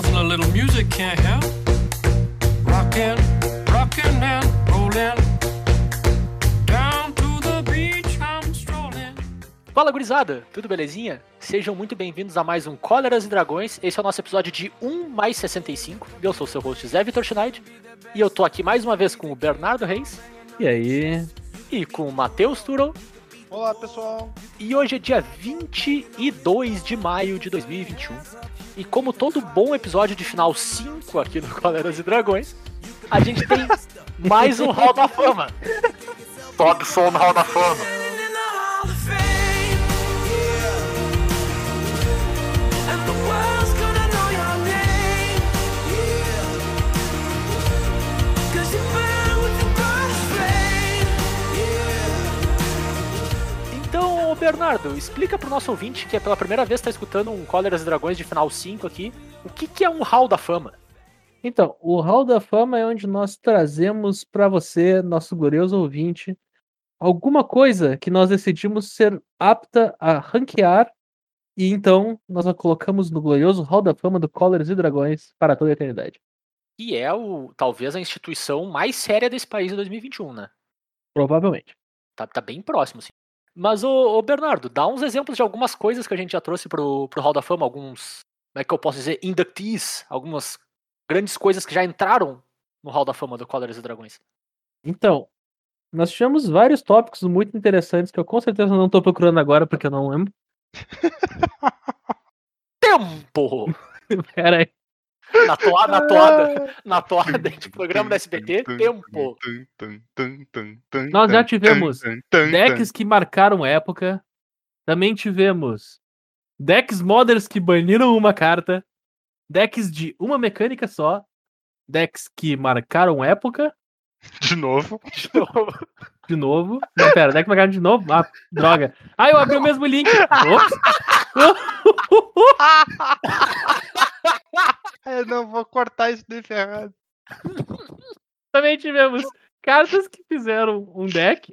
nothing a little music can't help. Rockin', rockin' and rollin'. Down to the beach I'm strolling. Fala gurizada, tudo belezinha? Sejam muito bem-vindos a mais um Cóleras e Dragões. Esse é o nosso episódio de 1 mais 65. Eu sou o seu host Zé Vitor Schneid. E eu tô aqui mais uma vez com o Bernardo Reis E aí? e com o Matheus Turo. Olá, pessoal. E hoje é dia 22 de maio de 2021. E como todo bom episódio de final 5 aqui no Cóleras e Dragões, a gente tem mais um Hall da Fama. Sobe som no Hall da Fama. Bernardo, explica pro nosso ouvinte que é pela primeira vez está escutando um Cóleras e Dragões de final 5 aqui, o que, que é um Hall da Fama? Então, o Hall da Fama é onde nós trazemos para você, nosso glorioso ouvinte, alguma coisa que nós decidimos ser apta a ranquear e então nós a colocamos no glorioso Hall da Fama do Cóleras e Dragões para toda a eternidade. Que é o talvez a instituição mais séria desse país em 2021, né? Provavelmente. Tá, tá bem próximo, sim. Mas, ô, ô, Bernardo, dá uns exemplos de algumas coisas que a gente já trouxe pro, pro Hall da Fama, alguns, como é que eu posso dizer, inductees, algumas grandes coisas que já entraram no Hall da Fama do Cóleras e Dragões. Então, nós tivemos vários tópicos muito interessantes que eu com certeza não estou procurando agora porque eu não lembro. Tempo! Pera aí. Na toada, na toada, na toada de programa da SBT, tempo. Nós já tivemos Decks que marcaram época. Também tivemos decks modders que baniram uma carta. Decks de uma mecânica só. Decks que marcaram época. De novo. De novo. Não, pera, deck marcaram de novo? Ah, droga. Ah, eu abri o mesmo link. Ops. Eu não vou cortar isso de ferrado. Também tivemos cartas que fizeram um deck.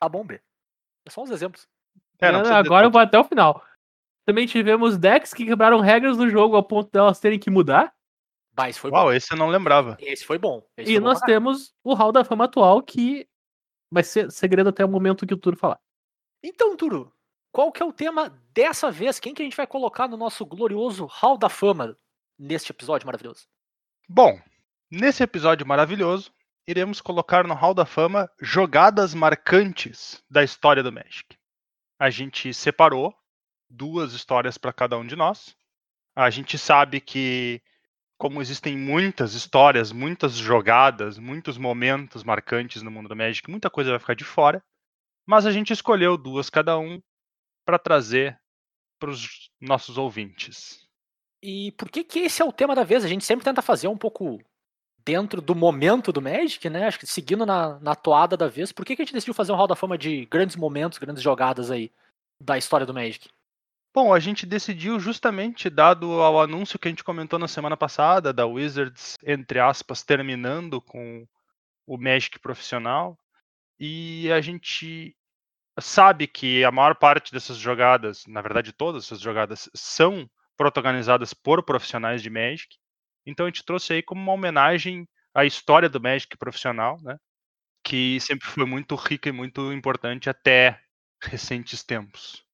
Tá bom, B. É só uns exemplos. É, não precisa de agora eu vou até o final. Também tivemos decks que quebraram regras do jogo ao ponto delas terem que mudar. Mas foi bom. Uau, esse eu não lembrava. Esse foi bom. Esse E foi bom nós caralho. temos o Hall da Fama atual, que vai ser segredo até o momento que o Turo falar. Então, Turo, qual que é o tema dessa vez? Quem que a gente vai colocar no nosso glorioso Hall da Fama neste episódio maravilhoso? Bom, nesse episódio maravilhoso, iremos colocar no Hall da Fama jogadas marcantes da história do Magic. A gente separou duas histórias para cada um de nós. A gente sabe que, como existem muitas histórias, muitas jogadas, muitos momentos marcantes no mundo do Magic, muita coisa vai ficar de fora. Mas a gente escolheu duas cada um para trazer para os nossos ouvintes. E por que que esse é o tema da vez? A gente sempre tenta fazer um pouco dentro do momento do Magic, né? Acho que seguindo na, na toada da vez. Por que, que a gente decidiu fazer um Hall da Fama de grandes momentos, grandes jogadas aí da história do Magic? Bom, a gente decidiu justamente, dado ao anúncio que a gente comentou na semana passada, da Wizards, entre aspas, terminando com o Magic profissional, e a gente sabe que a maior parte dessas jogadas, na verdade todas essas jogadas, são protagonizadas por profissionais de Magic, então a gente trouxe aí como uma homenagem à história do Magic profissional, né? Que sempre foi muito rica e muito importante até recentes tempos.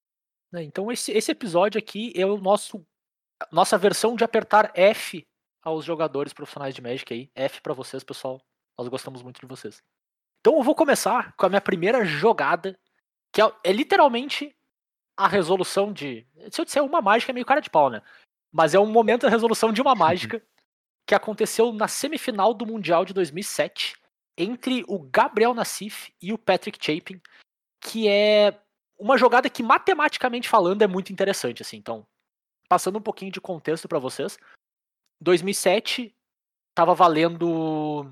né? Então esse, esse episódio aqui é o nosso nossa versão de apertar F aos jogadores profissionais de Magic aí. F pra vocês, pessoal. Nós gostamos muito de vocês. Então eu vou começar com a minha primeira jogada, que é, é literalmente a resolução de. Se eu disser uma mágica, é meio cara de pau, né? Mas é um momento da resolução de uma mágica que aconteceu na semifinal do Mundial de 2007 entre o Gabriel Nassif e o Patrick Chapin, que é uma jogada que matematicamente falando é muito interessante, assim. Então, passando um pouquinho de contexto para vocês, 2007 tava valendo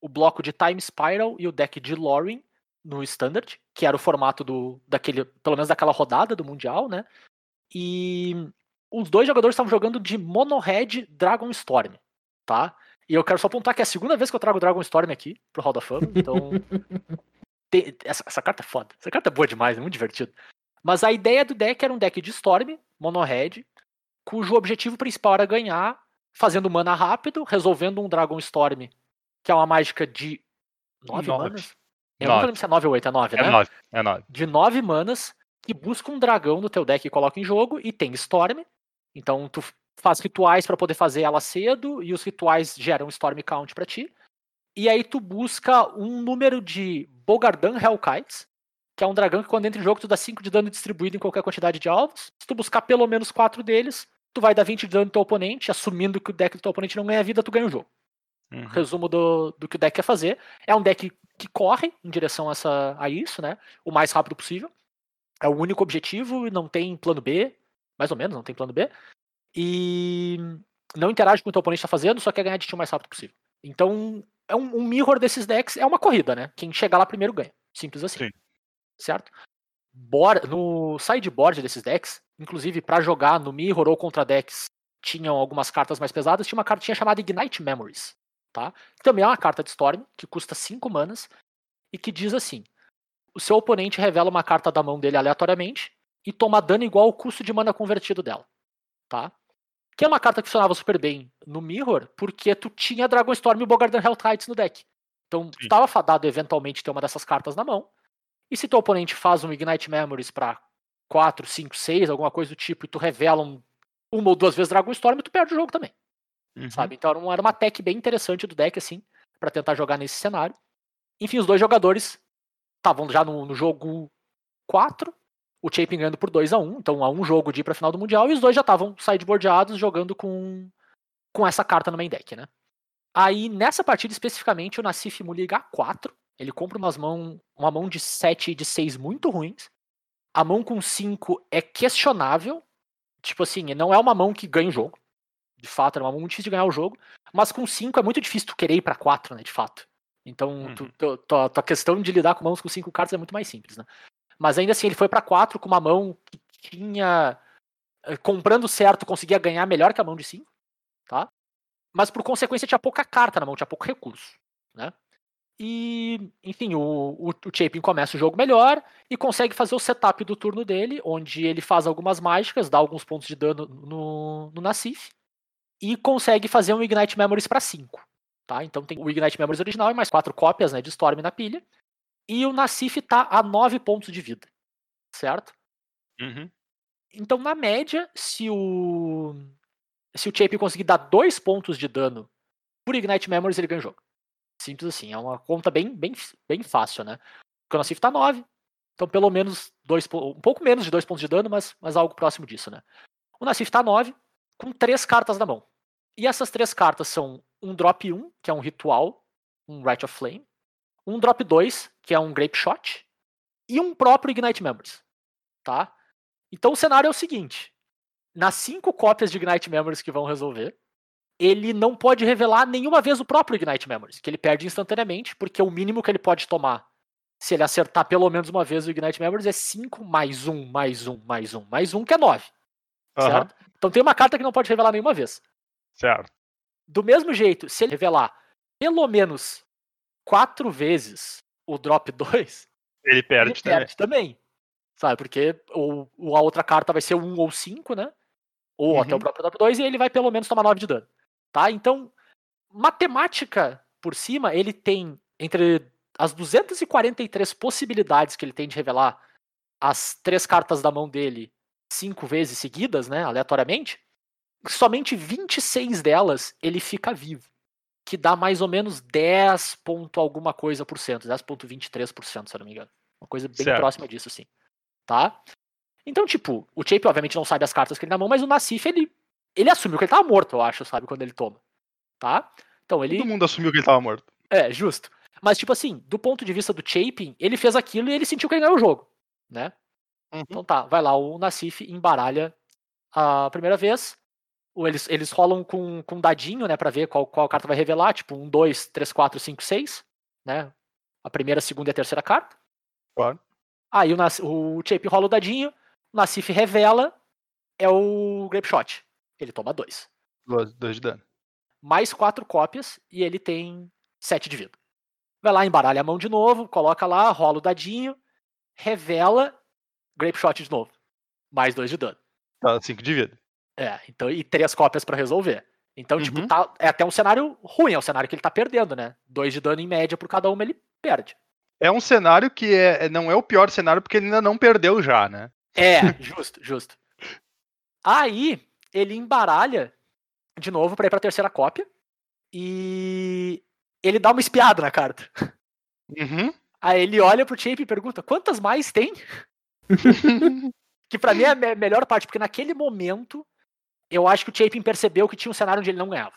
o bloco de Time Spiral e o deck de Loring no Standard, que era o formato do daquele, pelo menos daquela rodada do mundial, né? E os dois jogadores estavam jogando de Mono Red Dragon Storm, tá? E eu quero só apontar que é a segunda vez que eu trago Dragon Storm aqui pro Hall da Fama, então tem- essa, essa carta é foda. Essa carta é boa demais, é muito divertido. Mas a ideia do deck era um deck de Storm, Mono Red, cujo objetivo principal era ganhar fazendo mana rápido, resolvendo um Dragon Storm, que é uma mágica de 9 Nove. manas. Eu não Nove. lembro se é 9 ou 8, é 9, É né? 9. É 9. de 9 manas que busca um dragão no teu deck e coloca em jogo e tem Storm. Então tu faz rituais pra poder fazer ela cedo e os rituais geram Storm Count pra ti. E aí tu busca um número de Bogardan Hellkites, que é um dragão que quando entra em jogo tu dá 5 de dano distribuído em qualquer quantidade de alvos. Se tu buscar pelo menos 4 deles, tu vai dar 20 de dano no teu oponente, assumindo que o deck do teu oponente não ganha vida, tu ganha o jogo Uhum. resumo do, do que o deck quer fazer. É um deck que corre em direção a, essa, a isso, né? O mais rápido possível. É o único objetivo, não tem plano B, mais ou menos, não tem plano B. E não interage com o que o teu oponente está fazendo, só quer ganhar de ti o mais rápido possível. Então, é um, um mirror desses decks, é uma corrida, né? Quem chegar lá primeiro ganha. Simples assim. Sim. Certo? Bora, no sideboard desses decks, inclusive para jogar no mirror ou contra decks tinham algumas cartas mais pesadas, tinha uma cartinha chamada Ignite Memories tá? Também é uma carta de Storm, que custa 5 manas, e que diz assim: o seu oponente revela uma carta da mão dele aleatoriamente e toma dano igual ao custo de mana convertido dela. Tá? Que é uma carta que funcionava super bem no Mirror, porque tu tinha Dragon Storm e Bogardan Helltides no deck. Então, tu Sim. tava fadado eventualmente ter uma dessas cartas na mão. E se teu oponente faz um Ignite Memories pra 4, 5, 6, alguma coisa do tipo, e tu revela um, uma ou duas vezes Dragon Storm, tu perde o jogo também Uhum. sabe? Então era uma- tech bem interessante do deck, assim, pra tentar jogar nesse cenário. Enfim, os dois jogadores estavam já no, no jogo 4, o Chapin ganhando por 2 a 1 então a um jogo de ir pra final do Mundial, e os dois já estavam sideboardeados jogando com, com essa carta no main deck, né? Aí, nessa partida especificamente, o Nassif liga A4, ele compra umas mão, uma mão de 7 e de 6 muito ruins. A mão com 5 é questionável, tipo assim, não é uma mão que ganha o jogo de fato, era uma mão muito difícil de ganhar o jogo. Mas com 5 é muito difícil tu querer ir pra 4, né? De fato. Então, tu, Uhum. tu- tua, tua questão de lidar com mãos com 5 cartas é muito mais simples, né? Mas ainda assim, ele foi pra 4 com uma mão que tinha. eh, Comprando certo, conseguia ganhar melhor que a mão de 5, tá? Mas por consequência tinha pouca carta na mão, tinha pouco recurso, né? E, enfim, o, o, o Chapin começa o jogo melhor e consegue fazer o setup do turno dele, onde ele faz algumas mágicas, dá alguns pontos de dano no, no Nassif e consegue fazer um Ignite Memories para 5. Tá? Então tem o Ignite Memories original e mais quatro cópias né, de Storm na pilha. E o Nassif tá a 9 pontos de vida. Certo? Uhum. Então, na média, se o. Se o Chapin conseguir dar 2 pontos de dano por Ignite Memories, ele ganha o jogo. Simples assim. É uma conta bem, bem, bem fácil, né? Porque o Nassif tá 9. Então, pelo menos dois, um pouco menos de 2 pontos de dano, mas, mas algo próximo disso, né? O Nassif tá 9, com três cartas na mão. E essas três cartas são um drop 1, que é um ritual, um Rite of Flame, um drop 2, que é um Grape Shot, e um próprio Ignite Memories. Tá? Então o cenário é o seguinte: nas cinco cópias de Ignite Memories que vão resolver, ele não pode revelar nenhuma vez o próprio Ignite Memories, que ele perde instantaneamente, porque o mínimo que ele pode tomar, se ele acertar pelo menos uma vez o Ignite Memories, é 5 mais 1, mais 1, mais 1, mais 1, que é 9. Aham. Certo? Então tem uma carta que não pode revelar nenhuma vez. Certo. Do mesmo jeito, se ele revelar pelo menos quatro vezes o drop 2, Ele ele perde também. perde também. Sabe? Porque o, o- a outra carta vai ser 1 um ou 5, né? Ou até o Uhum. próprio drop 2, e ele vai pelo menos tomar 9 de dano. Tá? Então, matemática por cima, ele tem entre as 243 possibilidades que ele tem de revelar as três cartas da mão dele cinco vezes seguidas, né? Aleatoriamente, somente 26 delas ele fica vivo. Que dá mais ou menos 10 ponto alguma coisa por cento, 10.23%, se eu não me engano. Uma coisa bem Certo. próxima disso, assim. Tá? Então, tipo, o Chape obviamente não sabe as cartas que ele tem na mão, mas o Nassif, ele, ele assumiu que ele tava morto, eu acho, sabe, quando ele toma. Tá? Então ele. Todo mundo assumiu que ele tava morto. É, justo. Mas, tipo assim, do ponto de vista do Chapin, ele fez aquilo e ele sentiu que ele ganhou o jogo, né? Uhum. Então tá, vai lá, o Nassif embaralha a primeira vez. Eles, eles rolam com, com um dadinho, né, pra ver qual, qual carta vai revelar, tipo um, dois, três, quatro, cinco, seis, né? A primeira, a segunda e a terceira carta. Claro. Aí o, Nas- o Chapin rola o dadinho, o Nassif revela, é o Grape Shot. Ele toma dois. Dois, dois de dano. mais quatro cópias e ele tem sete de vida. Vai lá, embaralha a mão de novo, coloca lá, rola o dadinho, revela, Grape Shot de novo. Mais dois de dano. Tá, cinco de vida. É, então, e três cópias pra resolver. Então, tipo, Uhum. tá, é até um cenário ruim, é um cenário que ele tá perdendo, né? Dois de dano em média por cada uma, ele perde. É um cenário que é, não é o pior cenário porque ele ainda não perdeu já, né? É, justo, justo. Aí, ele embaralha de novo pra ir pra terceira cópia. E ele dá uma espiada na carta. Uhum. Aí ele olha pro Chape e pergunta: quantas mais tem? Que pra mim é a me- melhor parte, porque naquele momento eu acho que o Chapin percebeu que tinha um cenário onde ele não ganhava.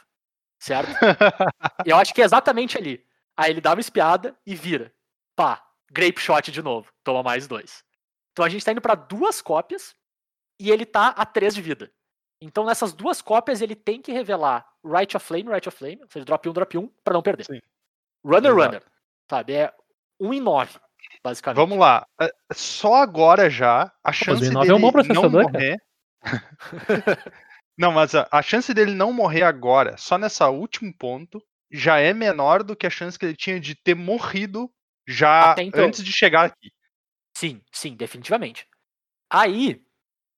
Certo? eu acho que é exatamente ali. Aí ele dá uma espiada e vira. Pá, grape shot de novo. Toma mais dois. Então a gente tá indo pra duas cópias e ele tá a três de vida. Então nessas duas cópias ele tem que revelar Right of Flame, Right of Flame, ou seja, drop 1, drop 1, pra não perder. Sim. Runner, Exato. runner. Sabe? É 1 em 9, basicamente. Vamos lá. É, Só agora já a chance Z9 dele é um bom não processador, morrer. não, mas a, a chance dele não morrer agora, só nessa último ponto, já é menor do que a chance que ele tinha de ter morrido já então. antes de chegar aqui. Sim, sim, definitivamente. Aí,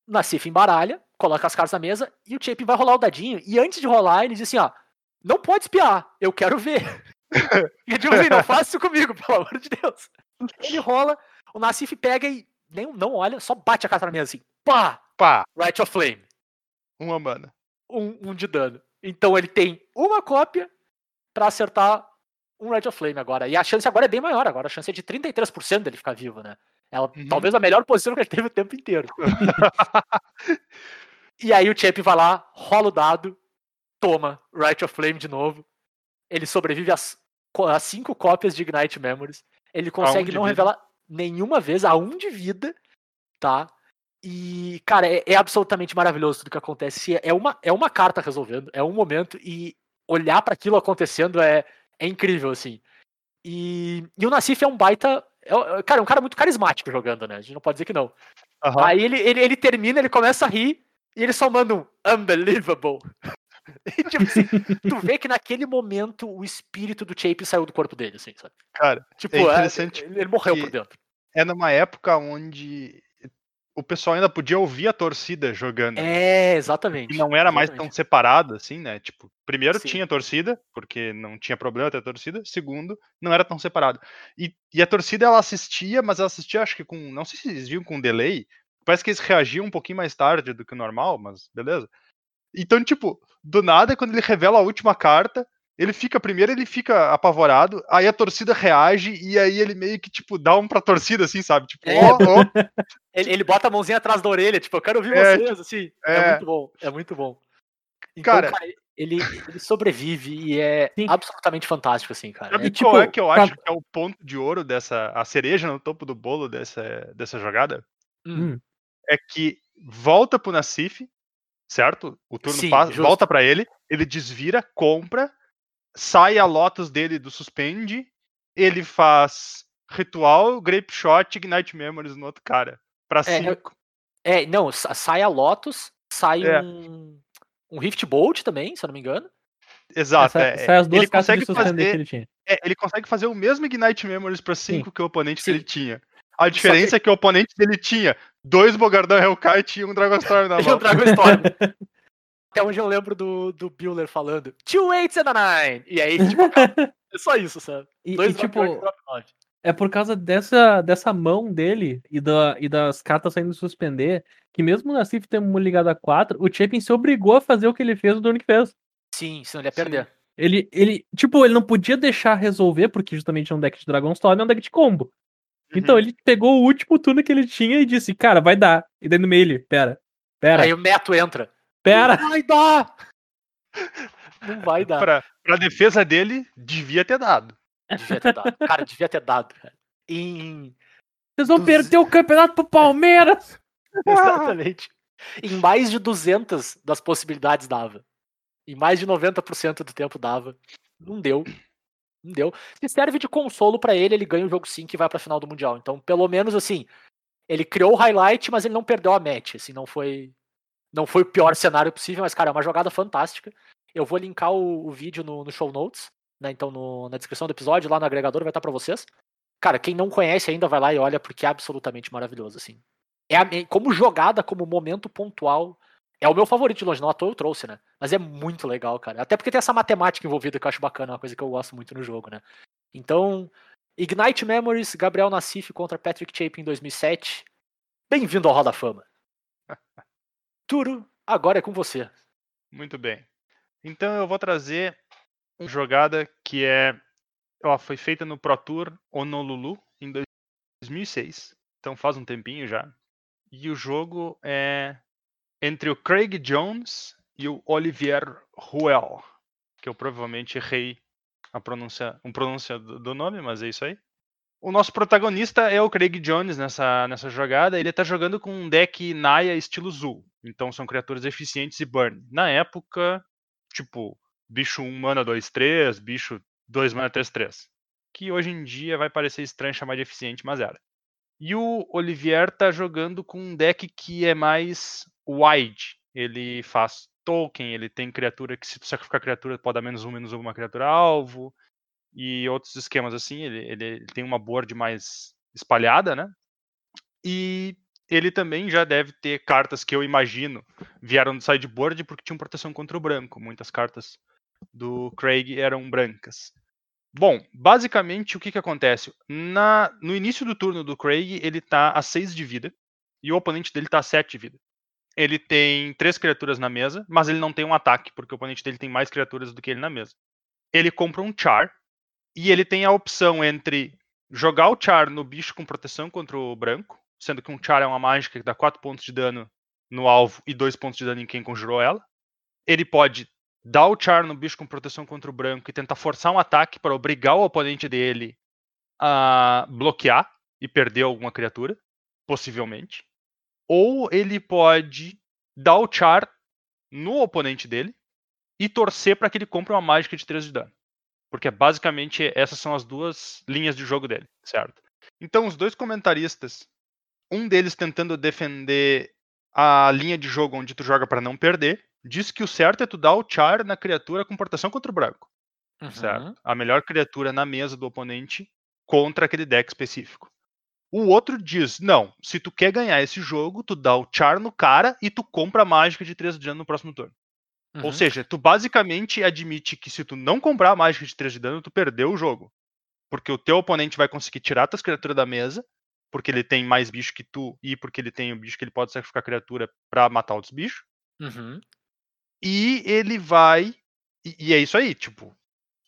Nassif embaralha, coloca as cartas na mesa e o Chapin vai rolar o dadinho. E antes de rolar, ele diz assim: ó, não pode espiar, eu quero ver. E tipo assim, não faça isso comigo, pelo amor de Deus. Ele rola, o Nassif pega e nem, não olha, só bate a carta na mesa assim, pá, Pá, Right of Flame, uma mana. um, um de dano. Então ele tem uma cópia pra acertar um Right of Flame agora. E a chance agora é bem maior, agora a chance é de 33% dele ficar vivo, né? Ela, Uhum. Talvez a melhor posição que ele teve o tempo inteiro. e aí o Champ vai lá, rola o dado, toma Right of Flame de novo. Ele sobrevive às, às cinco cópias de Ignite Memories. Ele consegue não vida. revelar nenhuma vez a um de vida, tá? E, cara, é, é absolutamente maravilhoso tudo que acontece. É uma, é uma carta resolvendo, é um momento, e olhar para aquilo acontecendo é, é incrível, assim. E, e o Nassif é um baita. é- é- cara, é um cara muito carismático jogando, né? A gente não pode dizer que não. Aham. Aí ele, ele, ele termina, ele começa a rir e ele só manda um unbelievable. E, tipo assim, tu vê que naquele momento o espírito do Chape saiu do corpo dele, assim, sabe? Cara, Tipo, É é- interessante ele, ele morreu por dentro. é numa época onde o pessoal ainda podia ouvir a torcida jogando. É, exatamente. E não era mais tão exatamente. separado assim, né? Tipo, primeiro Sim. tinha torcida, porque não tinha problema ter torcida. Segundo, não era tão separado. E, e a torcida ela assistia, mas ela assistia, acho que com. Não sei se eles viam com delay. Parece que eles reagiam um pouquinho mais tarde do que o normal, mas beleza. Então, tipo, do nada, quando ele revela a última carta, ele fica, primeiro ele fica apavorado, aí a torcida reage, e aí ele meio que, tipo, dá um pra torcida, assim, sabe? Tipo, É. ó, ó, Ele, ele bota a mãozinha atrás da orelha, tipo, eu quero ouvir É, vocês, assim. É. é. muito bom, é muito bom. Então, Cara- cara, ele, ele sobrevive e é Sim. absolutamente fantástico, assim, cara. Sabe É, tipo, qual é que eu acho que é o ponto de ouro dessa. a cereja no topo do bolo dessa, dessa jogada? hum, É que volta pro Nassif, certo? O turno Sim, passa, volta pra ele, ele desvira, compra, sai a Lotus dele do suspende, ele faz ritual, Grape Shot, Ignite Memories no outro cara. Pra É, 5. é, não, sa- sai a Lotus, sai É. um, um Rift Bolt também, se eu não me engano. Exato. É, sai as duas ele consegue que fazer ele tinha. É, ele consegue fazer o mesmo Ignite Memories pra 5 que o oponente Sim. dele tinha. A diferença é que o oponente dele tinha dois Bogardão Hellkite e tinha um Dragonstorm na E mão. Dragon Storm. Até onde eu lembro do, do Bueller falando Two eights and a nine. E aí, tipo, é só isso, sabe? E, Dois e, tipo, drop nove. é por causa dessa, dessa mão dele e, da, e das cartas saindo suspender, que mesmo o Nassif tendo ligado a 4, o Chapin se obrigou a fazer o que ele fez no turno que fez. Sim, senão ele ia Sim. perder. Ele, ele, tipo, ele não podia deixar resolver, porque justamente é um deck de Dragonstorm, é um deck de combo. Então Uhum. ele pegou o último turno que ele tinha e disse, cara, vai dar. E daí no meio ele, pera, pera, Aí o Neto entra. pera. Não vai dar! Não vai dar. Pra, pra defesa dele, devia ter dado. Devia ter dado. Cara, devia ter dado. cara. Em... Vocês vão Duze- perder o campeonato pro Palmeiras. Exatamente. Em mais de 200 das possibilidades dava. Em mais de 90% do tempo dava. Não deu. Não deu. Se serve de consolo pra ele, ele ganha o jogo 5 e vai pra final do Mundial. Então, pelo menos assim, ele criou o highlight, mas ele não perdeu a match. Assim, não foi não foi o pior cenário possível, mas, cara, é uma jogada fantástica. Eu vou linkar o, o vídeo no, no show notes, né? Então, no- na descrição do episódio, lá no agregador, vai estar pra vocês. Cara, quem não conhece ainda, vai lá e olha, porque é absolutamente maravilhoso, assim. É a- como jogada, como momento pontual, É o meu favorito de longe, não à toa eu trouxe, né? Mas é muito legal, cara. Até porque tem essa matemática envolvida que eu acho bacana, uma coisa que eu gosto muito no jogo, né? Então, Ignite Memories, Gabriel Nassif contra Patrick Chapin em 2007. Bem-vindo ao Roda Fama. Turo, agora é com você. Muito bem. Então eu vou trazer uma jogada que é ó, foi feita no Pro Tour Honolulu em 2006. Então faz um tempinho já. E o jogo é entre o Craig Jones e o Olivier Ruel, que eu provavelmente errei a pronúncia, um pronúncia do nome, mas é isso aí. O nosso protagonista é o Craig Jones nessa, nessa jogada. Ele tá jogando com um deck Naya estilo Zul. Então são criaturas eficientes e burn. Na época, tipo, bicho 1 mana 2, 3, bicho 2 mana 3, 3. Que hoje em dia vai parecer estranho chamar de eficiente, mas era. E o Olivier tá jogando com um deck que é mais wide. Ele faz token, ele tem criatura que se tu sacrificar criatura pode dar menos um, menos uma criatura alvo. E outros esquemas assim. Ele, ele, tem uma board mais espalhada, né? E ele também já deve ter cartas que eu imagino vieram do sideboard porque tinham proteção contra o branco. Muitas cartas do Craig eram brancas. Bom, basicamente o que, que acontece? Na, no início do turno do Craig, ele tá a 6 de vida e o oponente dele tá a 7 de vida. Ele tem três criaturas na mesa, mas ele não tem um ataque, porque o oponente dele tem mais criaturas do que ele na mesa. Ele compra um Char e ele tem a opção entre jogar o Char no bicho com proteção contra o branco, sendo que um Char é uma mágica que dá 4 pontos de dano no alvo e 2 pontos de dano em quem conjurou ela. Ele pode dar o Char no bicho com proteção contra o branco e tentar forçar um ataque para obrigar o oponente dele a bloquear e perder alguma criatura, possivelmente. Ou ele pode dar o Char no oponente dele e torcer para que ele compre uma mágica de 3 de dano. Porque basicamente essas são as duas linhas de jogo dele, certo? Então os dois comentaristas, um deles tentando defender a linha de jogo onde tu joga para não perder, diz que o certo é tu dar o char na criatura com proteção contra o branco, Uhum. certo? A melhor criatura na mesa do oponente contra aquele deck específico. O outro diz, não, se tu quer ganhar esse jogo, tu dá o char no cara e tu compra a mágica de 3 de dano no próximo turno. Ou Uhum. seja, tu basicamente admite que se tu não comprar a mágica de 3 de dano, tu perdeu o jogo. Porque o teu oponente vai conseguir tirar tuas criaturas da mesa, porque ele tem mais bicho que tu, e porque ele tem o bicho que ele pode sacrificar criatura pra matar outros bichos. Uhum. E ele vai. E, e é isso aí, tipo.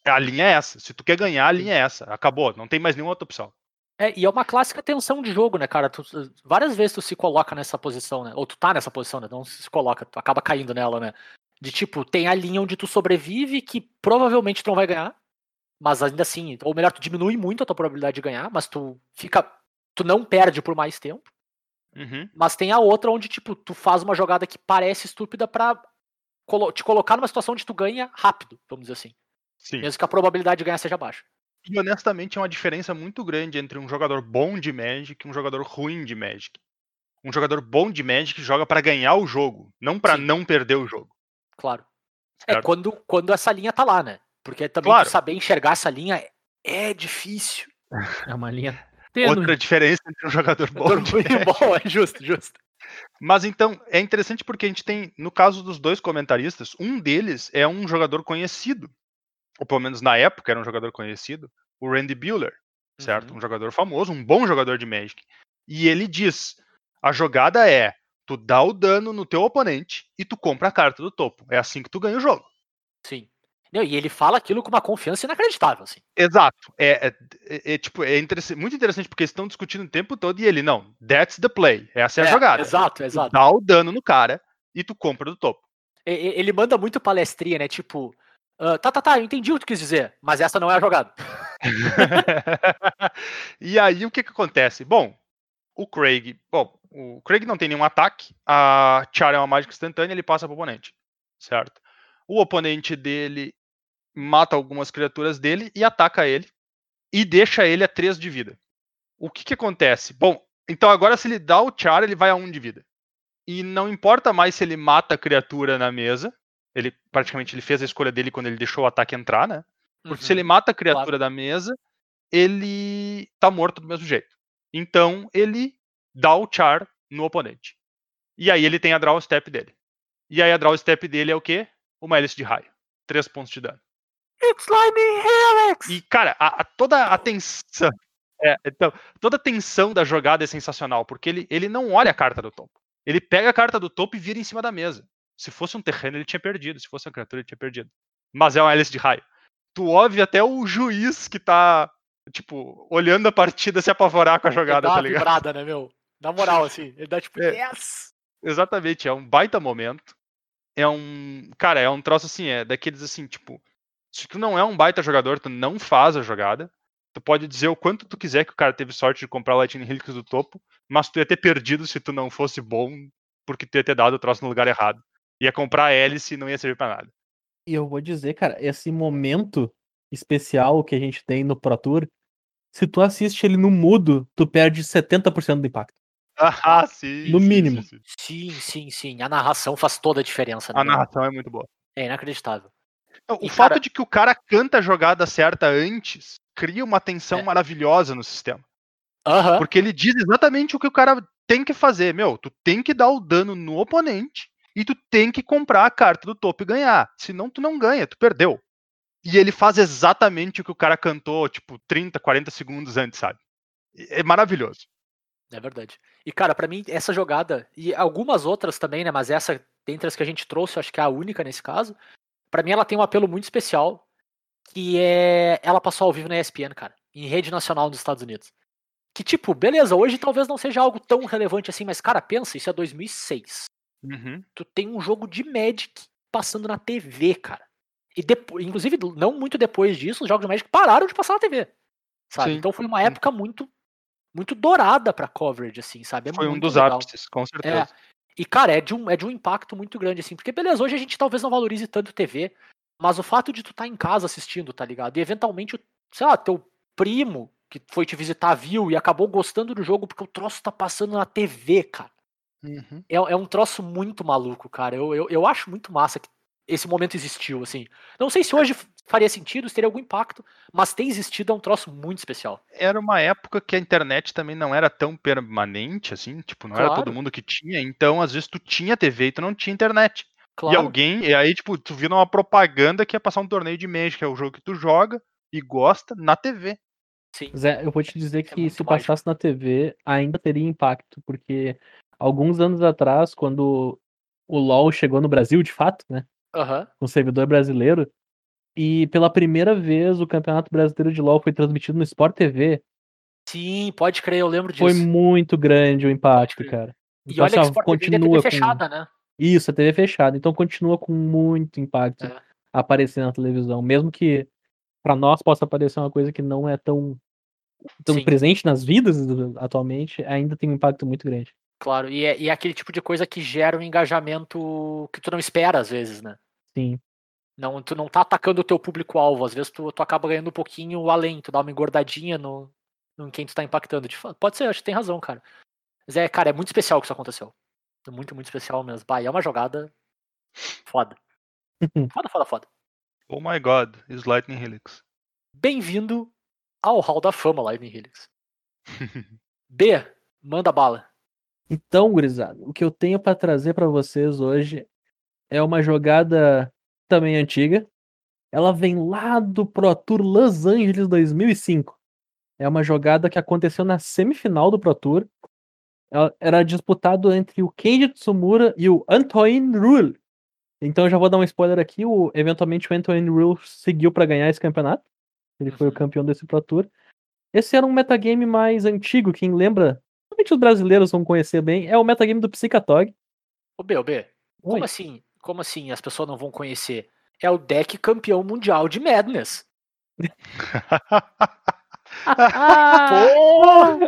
A linha é essa. Se tu quer ganhar, a linha é essa. Acabou, não tem mais nenhuma outra opção. É, e é uma clássica tensão de jogo, né, cara? Tu- várias vezes tu se coloca nessa posição, né? Ou tu tá nessa posição, né? Não se coloca, tu acaba caindo nela, né? De tipo, tem a linha onde tu sobrevive, que provavelmente tu não vai ganhar, mas ainda assim, ou melhor, tu diminui muito a tua probabilidade de ganhar, mas tu fica. Tu não perde por mais tempo. Uhum. Mas tem a outra onde, tipo, tu faz uma jogada que parece estúpida pra te colocar numa situação onde tu ganha rápido, vamos dizer assim. Sim. Mesmo que a probabilidade de ganhar seja baixa. E honestamente é uma diferença muito grande entre um jogador bom de Magic e um jogador ruim de Magic. Um jogador bom de Magic joga pra ganhar o jogo, não pra Sim. não perder o jogo. Claro. É, quando, quando essa linha tá lá, né? Porque também Claro. saber enxergar essa linha é- difícil. É uma linha tênue. Outra diferença entre um jogador bom Jogador de ruim e bom, é justo, justo. Mas então, é interessante porque a gente tem, no caso dos dois comentaristas, um deles é um jogador conhecido. Ou pelo menos na época era um jogador conhecido, o Randy Buehler, certo? Uhum. Um jogador famoso, um bom jogador de Magic. E ele diz: a jogada é tu dá o dano no teu oponente e tu compra a carta do topo. É assim que tu ganha o jogo. Sim. Não, e ele fala aquilo com uma confiança inacreditável, assim. Exato. É, é- é- é, tipo, é interessa- muito interessante porque eles estão discutindo o tempo todo e ele, não, that's the play. Essa é a jogada. Exato, Tu exato. dá o dano no cara e tu compra do topo. Ele manda muito palestrinha, né? Tipo, ah, tá, tá, tá, eu entendi o que tu quis dizer, mas essa não é a jogada. e aí o que que acontece? Bom, o Craig, bom, o Craig não tem nenhum ataque, a Char é uma mágica instantânea, ele passa pro oponente, certo? O oponente dele mata algumas criaturas dele e ataca ele e deixa ele a 3 de vida. O que que acontece? Bom, então agora se ele dá o Char, ele vai a 1 de vida. E não importa mais se ele mata a criatura na mesa, ele praticamente ele fez a escolha dele quando ele deixou o ataque entrar, né? Porque se Uhum. ele mata a criatura da mesa, ele tá morto do mesmo jeito. Então ele dá o char no oponente. E aí ele tem a draw step dele. E aí a draw step dele é o quê? Uma hélice de raio. Três pontos de dano. It's Lightning Helix! E, cara, a, a- toda a tensão. É, então, toda a tensão da jogada é sensacional, porque ele, ele não olha a carta do topo. Ele pega a carta do topo e vira em cima da mesa. Se fosse um terreno, ele tinha perdido. Se fosse uma criatura, ele tinha perdido. Mas é uma hélice de raio. Tu ouve até o juiz que tá, tipo, olhando a partida se apavorar com a jogada, tá uma ligado? vibrada, né, meu? Na moral, assim. Ele dá tipo, É. yes! Exatamente, é um baita momento. É um. Cara, é um troço assim, é daqueles assim, tipo. Se tu não é um baita jogador, tu não faz a jogada. Tu pode dizer o quanto tu quiser que o cara teve sorte de comprar o Lightning Helix do topo, mas tu ia ter perdido se tu não fosse bom, porque tu ia ter dado o troço no lugar errado. Ia comprar a hélice e não ia servir pra nada. E eu vou dizer, cara, esse momento especial que a gente tem no Pro Tour, se tu assiste ele no mudo, tu perde 70% do impacto. Ah, sim. No sim, mínimo. sim, sim. Sim, sim, sim. A narração faz toda a diferença. né, A narração é muito boa. É inacreditável. Não, O E, fato cara- de que o cara canta a jogada certa antes cria uma tensão É. maravilhosa no sistema. Aham. Porque ele diz exatamente o que o cara tem que fazer. Meu, tu tem que dar o dano no oponente e tu tem que comprar a carta do topo e ganhar. Senão tu não ganha, tu perdeu. E ele faz exatamente o que o cara cantou, tipo, 30, 40 segundos antes, sabe? É maravilhoso. É verdade. E, cara, pra mim, essa jogada, e algumas outras também, né? Mas essa, dentre as que a gente trouxe, eu acho que é a única nesse caso. Pra mim, ela tem um apelo muito especial, que é. Ela passou ao vivo na ESPN, cara, em rede nacional dos Estados Unidos. Que, tipo, beleza, hoje talvez não seja algo tão relevante assim, mas, cara, pensa, isso é 2006. Uhum. Tu tem um jogo de Magic passando na TV, cara. E depois, inclusive, não muito depois disso, os jogos de Magic pararam de passar na TV. Sabe? Sim. Então foi uma época muito muito dourada pra coverage, assim, sabe? É Foi um dos legal. ápices, com É, certeza. e, cara, é de, um, é de um impacto muito grande, assim. Porque, beleza, hoje a gente talvez não valorize tanto TV, mas o fato de tu estar em casa assistindo, tá ligado? E eventualmente, sei lá, teu primo que foi te visitar viu e acabou gostando do jogo porque o troço tá passando na TV, cara. Uhum. É, é um troço muito maluco, cara. Eu, eu, eu acho muito massa que esse momento existiu, assim. Não sei se hoje faria sentido, se teria algum impacto, mas ter existido é um troço muito especial. Era uma época que a internet também não era tão permanente, assim, tipo, não era todo Claro. mundo que tinha, então às vezes tu tinha TV e tu não tinha internet. E Claro. alguém, e aí, tipo, tu vira uma propaganda que ia passar um torneio de Magic, que é o jogo que tu joga e gosta, na TV. Sim. Zé, eu vou te dizer que É se mágico. passasse na TV, ainda teria impacto, porque alguns anos atrás, quando o LoL chegou no Brasil, de fato, né, Aham. com servidor brasileiro, e pela primeira vez o Campeonato Brasileiro de LoL foi transmitido no Sport TV, Sim, pode crer, eu lembro disso. foi muito grande o impacto, cara. E Então, olha que assim, Sport TV é continua TV com- fechada, né? Isso, a TV fechada. Então continua com muito impacto É. aparecer na televisão. Mesmo que pra nós possa parecer uma coisa que não é tão, tão Sim. presente nas vidas atualmente, ainda tem um impacto muito grande. Claro, e é, e é aquele tipo de coisa que gera um engajamento que tu não espera às vezes, né? Sim. Não, tu não tá atacando o teu público-alvo, às vezes tu, tu acaba ganhando um pouquinho além, tu dá uma engordadinha no, no quem tu tá impactando. De fato, pode ser, acho que tem razão, cara. Mas é, cara, é muito especial que isso aconteceu. É muito, muito especial mesmo. Bah, é uma jogada foda. Foda, foda, foda. Oh my god, is Lightning Helix. Bem-vindo ao Hall da Fama, Lightning Helix. B, manda bala. Então, gurizada, o que eu tenho pra trazer pra vocês hoje é uma jogada também antiga. Ela vem lá do Pro Tour Los Angeles 2005. É uma jogada que aconteceu na semifinal do Pro Tour. Ela- Era disputado entre o Kenji Tsumura e o Antoine Rule. Então já vou dar um spoiler aqui. O, eventualmente o Antoine Rule seguiu pra ganhar esse campeonato. Ele foi o Uhum. campeão desse Pro Tour. Esse era um metagame mais antigo, quem lembra? Somente os brasileiros vão conhecer bem. É o metagame do Psicatog. Ô B, ô B, como Oi. assim? Como assim as pessoas não vão conhecer? É o deck campeão mundial de Madness. Pô!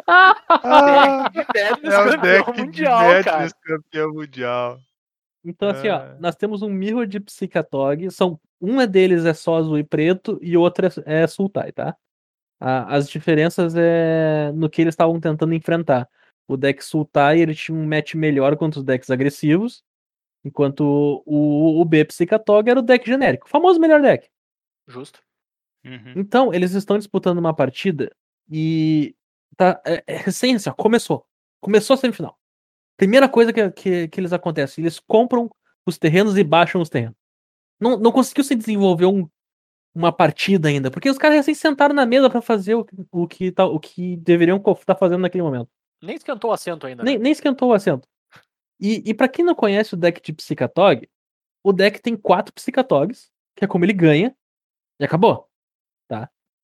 Ah! Deck de Madness é o campeão deck de mundial, cara. Madness campeão mundial. Então, assim, ó, É. nós temos um Mirror de Psicatog. São, uma deles é só azul e preto e o outro é, é Sultai, tá? A- as diferenças é no que eles estavam tentando enfrentar. O deck Sultai ele tinha um match melhor contra os decks agressivos, enquanto o, o B Psicatog era o deck genérico, o famoso melhor deck. Justo. Uhum. Então, eles estão disputando uma partida e tá é, é recém, assim, ó, começou. Começou a semifinal. Primeira coisa que, que, que eles acontecem, eles compram os terrenos e baixam os terrenos. Não, não conseguiu se desenvolver um- uma partida ainda, porque os caras recém sentaram na mesa pra fazer o, o, que, tá, o que deveriam estar fazendo naquele momento. Nem esquentou o assento ainda. Nem, né? nem esquentou o assento. E, e para quem não conhece o deck de Psicatog, o deck tem quatro Psicatogs, que é como ele ganha, e acabou.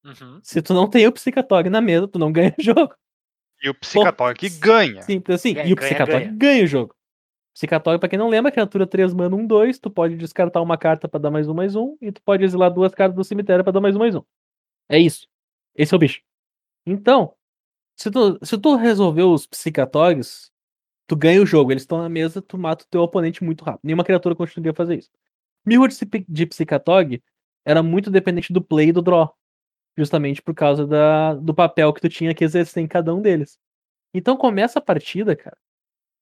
Uhum. Se tu não tem o Psicatog na mesa, tu não ganha o jogo. E o Psicatórico ganha. Simples assim. Ganha, e o ganha, Psicatog ganha. ganha. o jogo. Psicatog, pra quem não lembra, criatura 3 mana 1, 2, tu pode descartar uma carta pra dar mais um, mais um, e tu pode exilar duas cartas do cemitério pra dar mais um, mais um. É isso. Esse é o bicho. Então, se tu, se tu resolver os Psicatogs, tu ganha o jogo. Eles estão na mesa, tu mata o teu oponente muito rápido. Nenhuma criatura conseguiria fazer isso. Mirror de Psi- de Psicatog era muito dependente do play e do draw. Justamente por causa da, do papel que tu tinha que exercer em cada um deles. Então começa a partida, cara.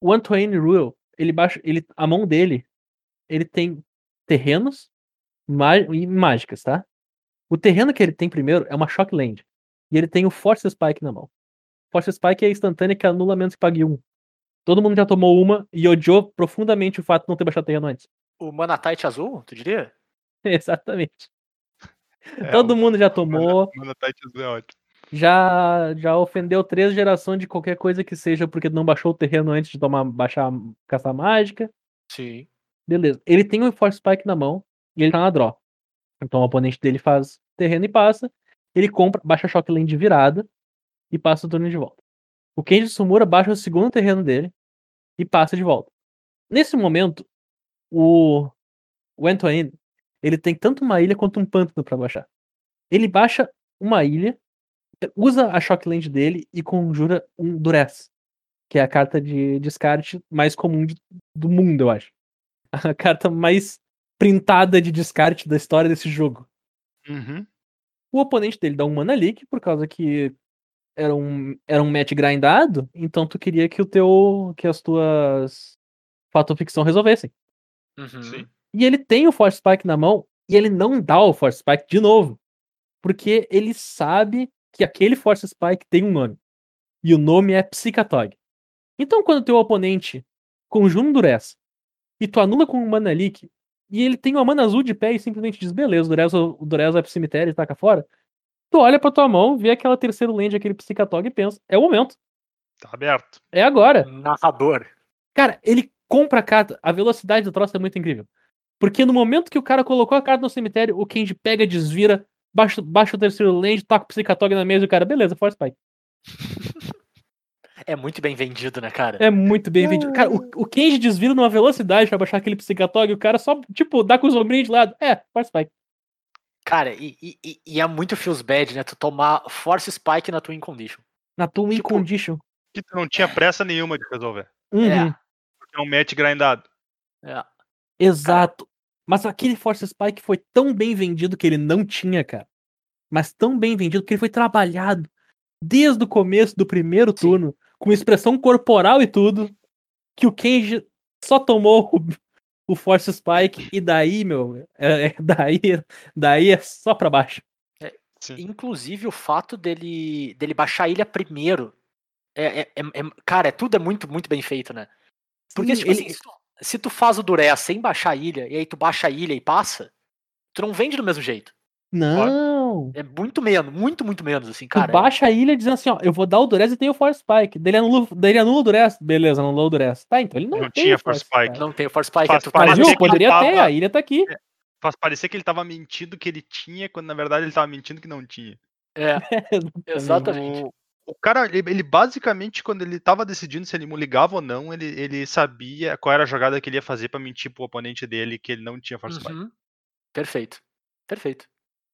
O Antoine Ruel, ele baixa, ele, a mão dele, ele tem terrenos e mágicas, tá? O terreno que ele tem primeiro é uma Shockland. E ele tem o Force Spike na mão. Force Spike é a instantânea que anula menos que pague um. Todo mundo já tomou uma e odiou profundamente o fato de não ter baixado terreno antes. O Manatite azul, tu diria? Exatamente. É, Todo o- mundo já o tomou, Mana Titans é ótimo. Já já ofendeu três gerações de qualquer coisa que seja porque não baixou o terreno antes de tomar baixar caça mágica. Sim. Beleza. Ele tem o Force Spike na mão e ele tá na draw. Então o oponente dele faz terreno e passa. Ele compra, baixa a Shockland de virada e passa o turno de volta. O Kenji Sumura baixa o segundo terreno dele e passa de volta. Nesse momento, o, o Antoine, ele tem tanto uma ilha quanto um pântano pra baixar. Ele baixa uma ilha, usa a Shockland dele e conjura um Duress, que é a carta de descarte mais comum de- do mundo, eu acho. A carta mais printada de descarte da história desse jogo. Uhum. O oponente dele dá um mana leak, por causa que era um, era um match grindado, então tu queria que o teu. que as tuas fato ficção resolvessem. Uhum. Sim. E ele tem o Force Spike na mão e ele não dá o Force Spike de novo. Porque ele sabe que aquele Force Spike tem um nome. E o nome é Psicatog. Então, quando teu oponente conjura um Duress e tu anula com um Mana Leak, e ele tem uma mana azul de pé e simplesmente diz: beleza, o Duress, o Duress vai pro cemitério e taca fora. Tu olha pra tua mão, vê aquela terceira land, aquele Psicatog e pensa: é o momento, Tá aberto. é agora. Narrador. Cara, ele compra a carta. A velocidade do troço é muito incrível. Porque no momento que o cara colocou a carta no cemitério, o Kenji pega, desvira, baixa, baixa o terceiro land, toca o Psicatog na mesa e o cara, beleza, Force Spike. É muito bem vendido, né, cara? É muito bem vendido. Cara, o, o Kenji desvira numa velocidade pra baixar aquele Psicatog e o cara só, tipo, dá com os ombrinhos de lado. É, Force Spike. Cara, e, e- e- é muito feels bad, né? Tu tomar Force Spike na tua Win Condition. Na tua Tipo, condition. Que tu não tinha pressa nenhuma de resolver. Uhum, É, Porque é um match grindado. é. Exato. Mas aquele Force Spike foi tão bem vendido que ele não tinha, cara. Mas tão bem vendido que ele foi trabalhado desde o começo do primeiro Sim. turno, com expressão corporal e tudo, que o Kenji só tomou o, o Force Spike e daí, meu, é, é- daí, daí é só pra baixo. Sim. Inclusive o fato dele, dele baixar a ilha primeiro. É, é- é- é- cara, é, tudo é muito, muito bem feito, né? Porque Sim, tipo ele- assim, se, tu, faz o Duré sem baixar a ilha, e aí tu baixa a ilha e passa, tu não vende do mesmo jeito. Não. É muito menos, muito, muito menos, assim, Tu cara. baixa a ilha dizendo assim, ó, eu vou dar o Durez e tem o Force Spike. Daí ele anula, daí ele anula o Durez. Beleza, anulou o Durez. Tá, então ele não, Não tem tinha Force Spike. Não tem o Force Spike. Faz é tu Mas viu, que ele poderia ter, tava- a ilha tá aqui. Faz parecer que ele tava mentindo que ele tinha, quando na verdade ele tava mentindo que não tinha. É, exatamente. O, o cara, ele, ele basicamente, quando ele tava decidindo se ele ligava ou não, ele, ele sabia qual era a jogada que ele ia fazer pra mentir pro oponente dele que ele não tinha Force Spike. Uhum. Perfeito. Perfeito.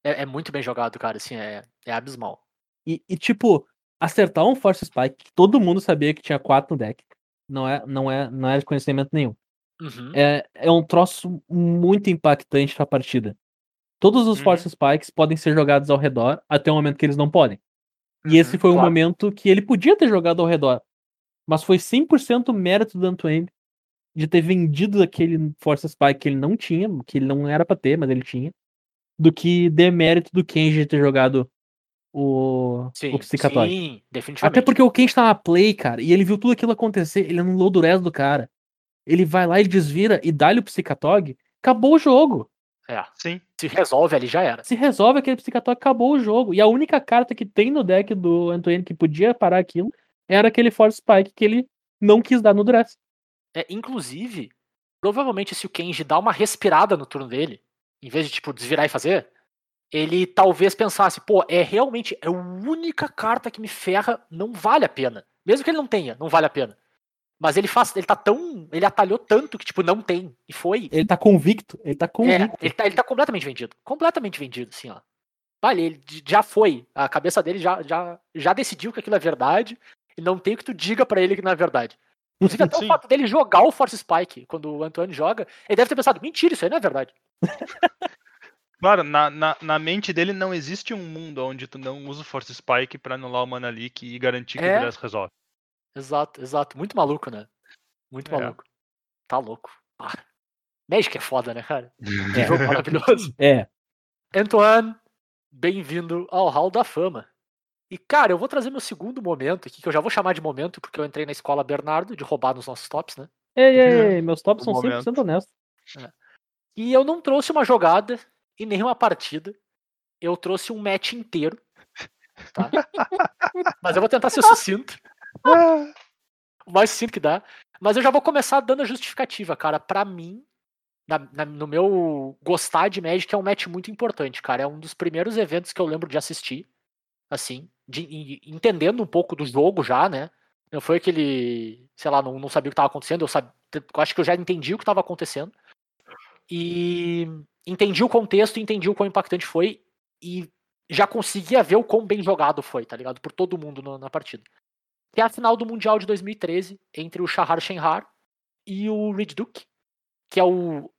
É, é muito bem jogado, cara, assim, é, é abismal. E, e, tipo, acertar um Force Spike, que todo mundo sabia que tinha quatro no deck. Não é, não é, não é de conhecimento nenhum. Uhum. É, é um troço muito impactante pra partida. Todos os Uhum. Force Spikes podem ser jogados ao redor até o momento que eles não podem. E esse Uhum, foi o claro. momento que ele podia ter jogado ao redor. Mas foi 100% mérito do Antoine de ter vendido aquele Force Spike que ele não tinha, que ele não era pra ter, mas ele tinha, do que demérito do Kenji de ter jogado o, Sim, o Psicatório. sim, definitivamente. Até porque o Kenji tá na play, cara, e ele viu tudo aquilo acontecer, ele anulou o Durez do cara. ele vai lá e desvira e dá-lhe o Psicatog, acabou o jogo. É. Sim. Se resolve ali, já era. Se resolve aquele Psicatog, acabou o jogo. E a única carta que tem no deck do Antoine que podia parar aquilo era aquele Force Spike que ele não quis dar no Dress. É, inclusive, provavelmente se o Kenji dá uma respirada no turno dele, em vez de, tipo, desvirar e fazer, ele talvez pensasse, pô, é realmente é a única carta que me ferra, não vale a pena. Mesmo que ele não tenha, não vale a pena. Mas ele faz, ele tá tão, ele atalhou tanto que tipo não tem e foi. Ele tá convicto, ele tá É, convicto. ele tá, ele tá completamente vendido, completamente vendido, assim, ó. Vale, ele já foi, a cabeça dele já, já, já decidiu que aquilo é verdade e não tem o que tu diga pra ele que não é verdade. Inclusive até o Sim. fato dele jogar o Force Spike quando o Antônio joga, ele deve ter pensado, mentira, isso aí não é verdade. Claro, na, na, na mente dele não existe um mundo onde tu não usa o Force Spike pra anular o Mana Leak e garantir que É. o Dress resolve. Exato, exato, muito maluco, né? Muito É. maluco. Tá louco. Ah. Magic é foda, né, cara? Que É. jogo maravilhoso. É. Antoine, bem-vindo ao Hall da Fama. E, cara, eu vou trazer meu segundo momento aqui, que eu já vou chamar de momento, porque eu entrei na escola Bernardo, de roubar nos nossos tops, né? Ei, ei, ei, meus tops Um são 100% honestos. E eu não trouxe uma jogada e nem uma partida. Eu trouxe um match inteiro. Tá? Mas eu vou tentar ser sucinto. O mais sucinto que dá. Mas eu já vou começar dando a justificativa, cara. Pra mim, na- na- no meu gostar de Magic, é um match muito importante, cara. É um dos primeiros eventos que eu lembro de assistir. Assim, de- e- entendendo um pouco do jogo já, né? Não foi aquele, sei lá, não, não sabia o que estava acontecendo. Eu, sab- eu acho que eu já entendi o que estava acontecendo. E entendi o contexto, entendi o quão impactante foi. E já conseguia ver o quão bem jogado foi, tá ligado? Por todo mundo na, na partida. É a final do Mundial de 2013 entre o Shahar Shenhar e o Reed Duke, que é o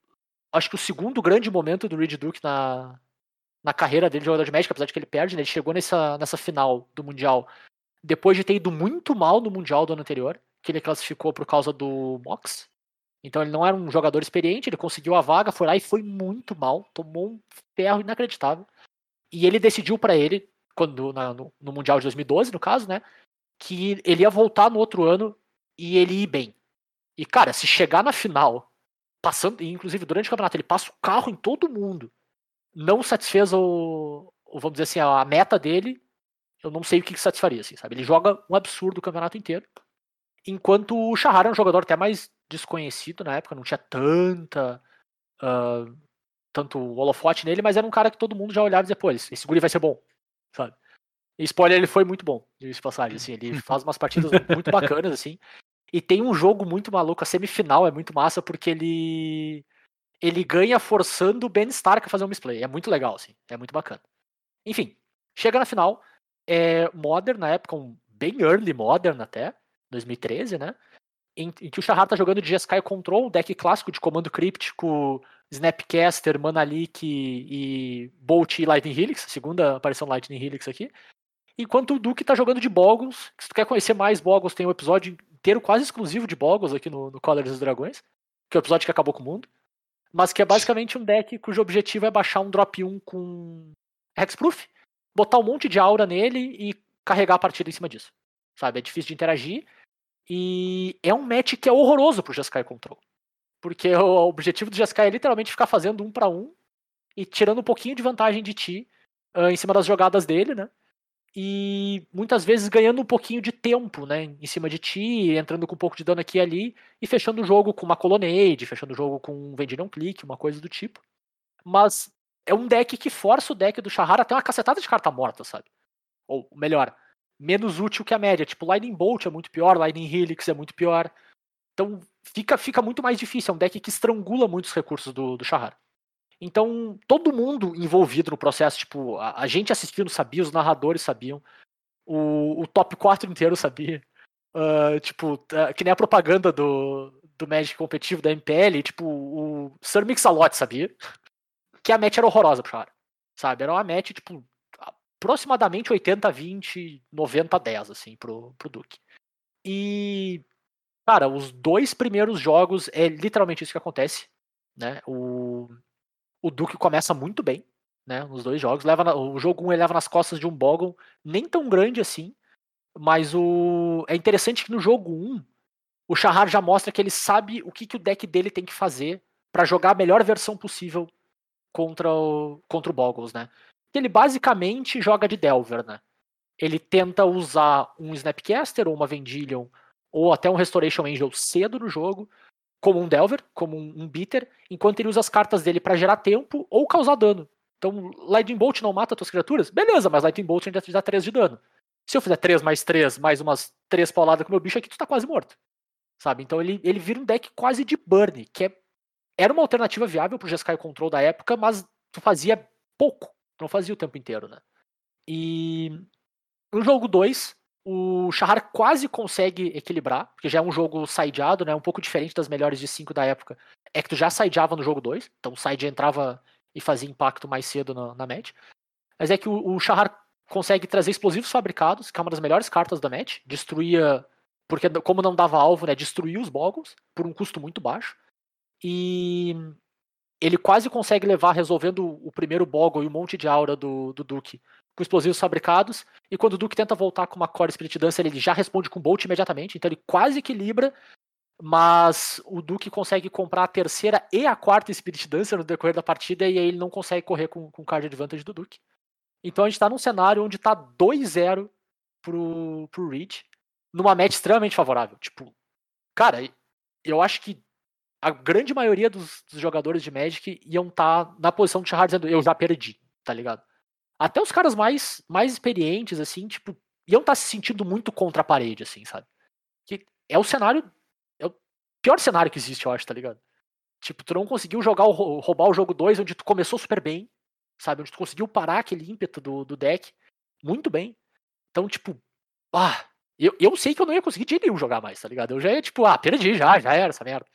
acho que o segundo grande momento do Reed Duke na, na carreira dele de jogador de Magic, apesar de que ele perde, né? ele chegou nessa, nessa final do Mundial depois de ter ido muito mal no Mundial do ano anterior, que ele classificou por causa do Mox. Então ele não era um jogador experiente, ele conseguiu a vaga, foi lá e foi muito mal, tomou um ferro inacreditável. E ele decidiu pra ele, quando na- no, no Mundial de 2012, no caso, né, que ele ia voltar no outro ano e ele ir bem. E cara, se chegar na final, passando, inclusive durante o campeonato, ele passa o carro em todo mundo, não satisfez o, o, vamos dizer assim, a meta dele, eu não sei o que, que satisfaria, assim, sabe? Ele joga um absurdo o campeonato inteiro. Enquanto o Shahar é um jogador até mais desconhecido na época, não tinha tanta. ah, tanto holofote nele, mas era um cara que todo mundo já olhava e dizia, pô, esse guri vai ser bom, sabe? Spoiler, ele foi muito bom, de passagem, assim, ele faz umas partidas muito bacanas, assim. E tem um jogo muito maluco, a semifinal é muito massa, porque ele. Ele ganha forçando o Ben Stark a fazer um misplay. É muito legal, assim. É muito bacana. Enfim, chega na final. É Modern, na época, um bem early Modern até, 2013, né? Em, em que o Shahar tá jogando de Jeskai Control, deck clássico de comando críptico, Snapcaster, Manalik e Bolt e Lightning Helix, segunda aparição Lightning Helix aqui. Enquanto o Duke tá jogando de Boggles. Se tu quer conhecer mais Boggles, tem um episódio inteiro quase exclusivo de Boggles aqui no, no Colors dos Dragões, que é o episódio que acabou com o mundo. Mas que é basicamente um deck cujo objetivo é baixar um drop 1 com Hexproof, botar um monte de aura nele e carregar a partida em cima disso. Sabe? É difícil de interagir. E é um match que é horroroso pro Jeskai Control. Porque o objetivo do Jeskai é literalmente ficar fazendo um para um e tirando um pouquinho de vantagem de ti ah, em cima das jogadas dele, né? E muitas vezes ganhando um pouquinho de tempo, né? Em cima de ti, entrando com um pouco de dano aqui e ali, e fechando o jogo com uma Colonnade, fechando o jogo com um Vendillion um Click, uma coisa do tipo. Mas é um deck que força o deck do Shahar até uma cacetada de carta morta, sabe? Ou melhor, menos útil que a média. Tipo, Lightning Bolt é muito pior, Lightning Helix é muito pior. Então fica, fica muito mais difícil. É um deck que estrangula muitos recursos do, do. Então, todo mundo envolvido no processo, tipo, a, a gente assistindo sabia, os narradores sabiam, o, o top 4 inteiro sabia. Ah, tipo, tá- que nem a propaganda do, do Magic competitivo da MPL, tipo, o Sir Mix-a-Lot sabia que a match era horrorosa pro Shahar. Sabe? Era uma match, tipo, aproximadamente 80 20, 90 10, assim, pro, pro Duke. E, cara, os dois primeiros jogos é literalmente isso que acontece, né? O, o Duke começa muito bem, né? Nos dois jogos. Leva na- o jogo 1 ele leva nas costas de um Boggle, nem tão grande assim, mas o é interessante que no jogo 1 o Shahar já mostra que ele sabe o que, que o deck dele tem que fazer para jogar a melhor versão possível contra o, contra o Boggles, né? Ele basicamente joga de Delver, né? Ele tenta usar um Snapcaster ou uma Vendilion ou até um Restoration Angel cedo no jogo, como um Delver, como um, um Bitter, enquanto ele usa as cartas dele para gerar tempo ou causar dano. Então, Lightning Bolt não mata tuas criaturas? Beleza, mas Lightning Bolt ainda te dá 3 de dano. Se eu fizer 3 mais 3, mais umas 3 pauladas com meu bicho aqui, tu tá quase morto. Sabe? Então ele, ele vira um deck quase de burn, que é, era uma alternativa viável pro Jeskai Control da época, mas tu fazia pouco. Tu não fazia o tempo inteiro, né? E no jogo 2, o Shahar quase consegue equilibrar, porque já é um jogo sideado, né? Um pouco diferente das melhores de 5 da época. É que tu já sideava no jogo 2, então o side entrava e fazia impacto mais cedo na, na match. Mas é que o, o Shahar consegue trazer explosivos fabricados, que é uma das melhores cartas da match. Destruía, porque como não dava alvo, né? Destruía os Boggles por um custo muito baixo. E ele quase consegue levar resolvendo o primeiro Boggle e um monte de aura do, do Duke com explosivos fabricados. E quando o Duke tenta voltar com uma Core Spirit Dancer, ele já responde com Bolt imediatamente. Então ele quase equilibra, mas o Duke consegue comprar a terceira e a quarta Spirit Dancer no decorrer da partida, e aí ele não consegue correr com, com o card advantage do Duke. Então a gente tá num cenário onde tá 2-0 pro, pro Reed, numa match extremamente favorável. Tipo, cara, eu acho que a grande maioria dos, dos jogadores de Magic iam estar tá na posição de Shahar dizendo, eu já perdi, tá ligado? Até os caras mais, mais experientes, assim, tipo, iam estar tá se sentindo muito contra a parede, assim, sabe? Que é o cenário. É o pior cenário que existe, eu acho, tá ligado? Tipo, tu não conseguiu jogar o, roubar o jogo 2, onde tu começou super bem, sabe? Onde tu conseguiu parar aquele ímpeto do, do deck muito bem. Então, tipo, ah, eu, eu sei que eu não ia conseguir de nenhum jogar mais, tá ligado? Eu já ia, tipo, ah, perdi já, já era essa merda.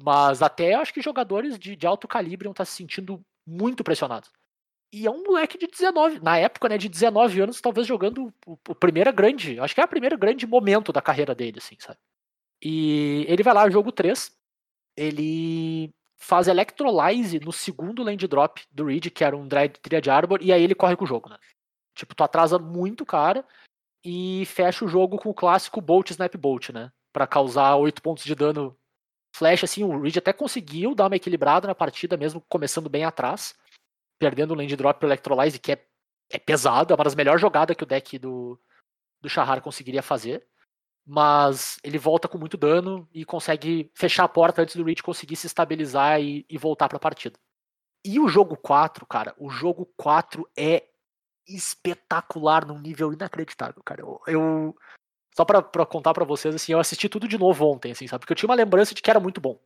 Mas até acho que jogadores de, de alto calibre iam estar tá se sentindo muito pressionados. E é um moleque de 19, na época, né, de 19 anos, talvez jogando o, o primeiro grande, acho que é o primeiro grande momento da carreira dele, assim, sabe? E ele vai lá, jogo 3, ele faz Electrolyze no segundo land drop do Reed, que era um Triad Arbor, e aí ele corre com o jogo, né? Tipo, tu atrasa muito cara e fecha o jogo com o clássico Bolt Snap Bolt, né? Pra causar 8 pontos de dano flash, assim, o Reed até conseguiu dar uma equilibrada na partida, mesmo começando bem atrás perdendo o land drop pro Electrolyze, que é, é pesado, é uma das melhores jogadas que o deck do, do Shahar conseguiria fazer. Mas ele volta com muito dano e consegue fechar a porta antes do Reach conseguir se estabilizar e, e voltar pra partida. E o jogo 4, cara, o jogo 4 é espetacular num nível inacreditável, cara. Eu, eu só para contar para vocês assim, eu assisti tudo de novo ontem, assim, sabe? Porque eu tinha uma lembrança de que era muito bom,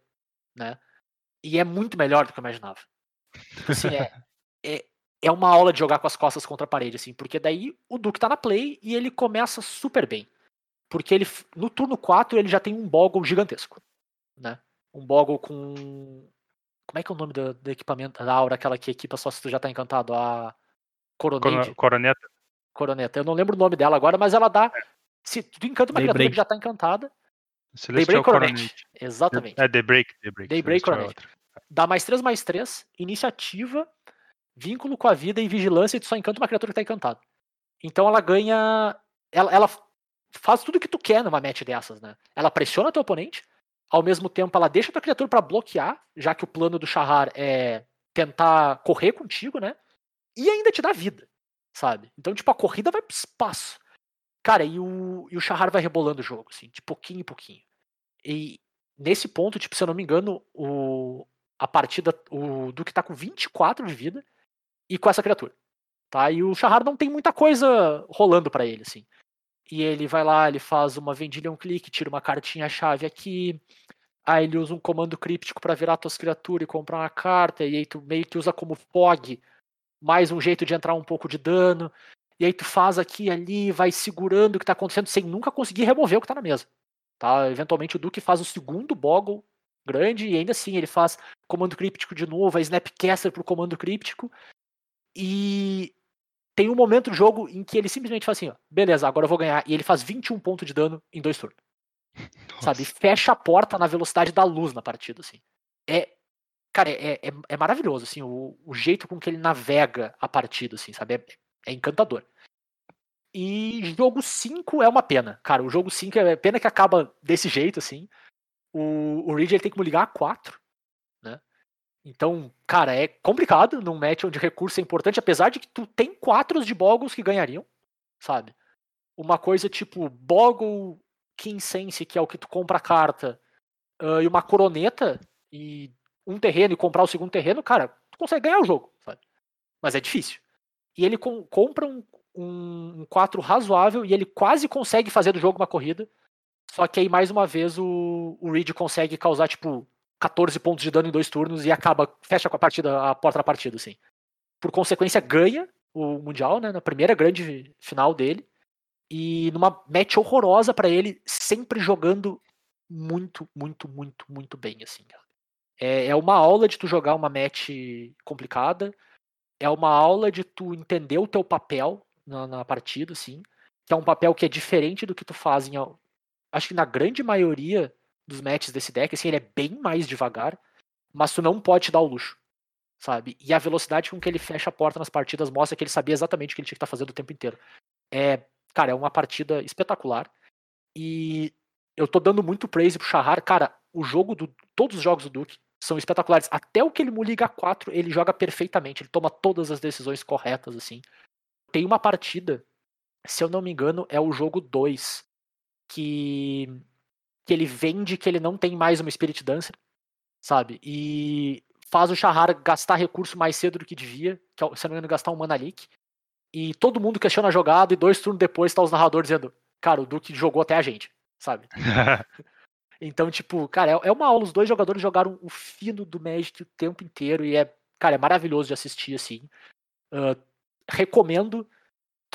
né? E é muito melhor do que eu imaginava. Assim, é, é, é uma aula de jogar com as costas contra a parede, assim, porque daí o Duke tá na play e ele começa super bem. Porque ele, no turno 4, ele já tem um Boggle gigantesco, né? Um Boggle com... Como é que é o nome do, do equipamento, da aura, aquela que equipa só se tu já tá encantado? A Coronade. Coroneta. Coroneta. Eu não lembro o nome dela agora, mas ela dá... É. Se tu encanta uma criatura que já tá encantada... Celestial Coronet. Coronet. Exatamente. É, Daybreak. Daybreak, Daybreak Coronet. Dá mais 3, mais 3, iniciativa vínculo com a vida e vigilância, e tu só encanta uma criatura que tá encantada. Então ela ganha. Ela, ela faz tudo que tu quer numa match dessas, né? Ela pressiona teu oponente, ao mesmo tempo ela deixa tua criatura para bloquear, já que o plano do Shahar é tentar correr contigo, né? E ainda te dá vida, sabe? Então, tipo, a corrida vai pro espaço. Cara, e o, e o Shahar vai rebolando o jogo, assim, de pouquinho em pouquinho. E nesse ponto, tipo, se eu não me engano, o, a partida, o Duke tá com 24 de vida, e com essa criatura. Tá? E o Shahar não tem muita coisa rolando para ele, assim. E ele vai lá, ele faz uma vendilha um clique, tira uma cartinha-chave aqui. Aí ele usa um comando críptico para virar tuas criaturas e comprar uma carta. E aí tu meio que usa como fog, mais um jeito de entrar um pouco de dano. E aí tu faz aqui e ali, vai segurando o que tá acontecendo sem nunca conseguir remover o que tá na mesa. Tá? Eventualmente o Duke faz o segundo Boggle grande e ainda assim ele faz comando críptico de novo, a Snapcaster pro comando críptico. E tem um momento do jogo em que ele simplesmente faz assim, ó, beleza, agora eu vou ganhar. E ele faz 21 pontos de dano em dois turnos. Nossa. Sabe? Fecha a porta na velocidade da luz na partida, assim. É. Cara, é, é, é maravilhoso, assim, o, o, jeito com que ele navega a partida, assim, sabe? É, é encantador. E jogo 5 é uma pena. Cara, o jogo 5 é pena que acaba desse jeito, assim. O, o Reed ele tem que me ligar a 4, né? Então, cara, é complicado num match onde recurso é importante, apesar de que tu tem quatro de Boggles que ganhariam, sabe? Uma coisa tipo Boggle King Sense, que é o que tu compra a carta, uh, e uma coroneta, e um terreno e comprar o segundo terreno, cara, tu consegue ganhar o jogo, sabe? Mas é difícil. E ele com, compra um, um, um 4 razoável e ele quase consegue fazer do jogo uma corrida. Só que aí, mais uma vez, o, o Reed consegue causar, tipo, 14 pontos de dano em dois turnos e acaba, fecha com a partida, a porta da partida, assim. Por consequência, ganha o Mundial, né? Na primeira grande final dele. E numa match horrorosa para ele, sempre jogando muito, muito, muito, muito bem, assim. É, é uma aula de tu jogar uma match complicada. É uma aula de tu entender o teu papel na, na partida, assim. Que é um papel que é diferente do que tu faz em. Acho que na grande maioria dos matches desse deck, assim, ele é bem mais devagar, mas tu não pode dar o luxo, sabe? E a velocidade com que ele fecha a porta nas partidas mostra que ele sabia exatamente o que ele tinha que estar tá fazendo o tempo inteiro. É, cara, é uma partida espetacular. E eu tô dando muito praise pro Shahar. Cara, o jogo do. Todos os jogos do Duke são espetaculares. Até o que ele liga 4, ele joga perfeitamente. Ele toma todas as decisões corretas, assim. Tem uma partida, se eu não me engano, é o jogo 2, que que ele vende que ele não tem mais uma Spirit Dancer, sabe? E faz o Shahar gastar recurso mais cedo do que devia, que é, se não me engano, gastar um Mana Leak. E todo mundo questiona a jogada e dois turnos depois tá os narradores dizendo, cara, o Duke jogou até a gente, sabe? então, tipo, cara, é, é uma aula, os dois jogadores jogaram o fino do Magic o tempo inteiro e é, cara, é maravilhoso de assistir, assim. Uh, recomendo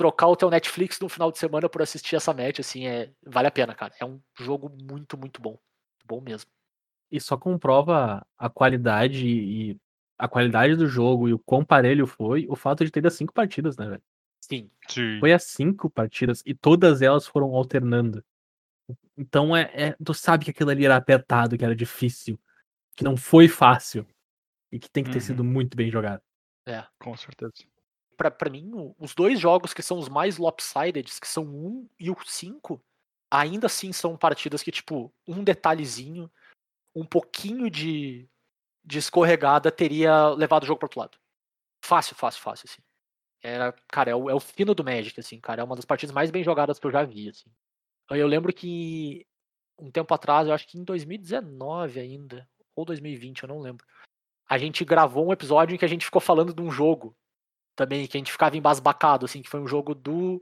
trocar o teu Netflix no final de semana por assistir essa match, assim, é, vale a pena, cara. É um jogo muito, muito bom. Bom mesmo. E só comprova a qualidade e a qualidade do jogo e o quão parelho foi o fato de ter as cinco partidas, né, velho? Sim. Sim. Foi as cinco partidas e todas elas foram alternando. Então é, é, tu sabe que aquilo ali era apertado, que era difícil, que não foi fácil e que tem que ter Uhum. sido muito bem jogado. É. Com certeza. Pra mim, os dois jogos que são os mais lopsided, que são o 1 e o 5, ainda assim são partidas que, tipo, um detalhezinho, um pouquinho de, de escorregada teria levado o jogo pro outro lado. Fácil, fácil, fácil, assim. Era, cara, é o, é o fino do Magic, assim, cara. É uma das partidas mais bem jogadas que eu já vi, assim. Eu lembro que um tempo atrás, eu acho que em 2019 ainda, ou 2020, eu não lembro. A gente gravou um episódio em que a gente ficou falando de um jogo também, que a gente ficava embasbacado, assim, que foi um jogo do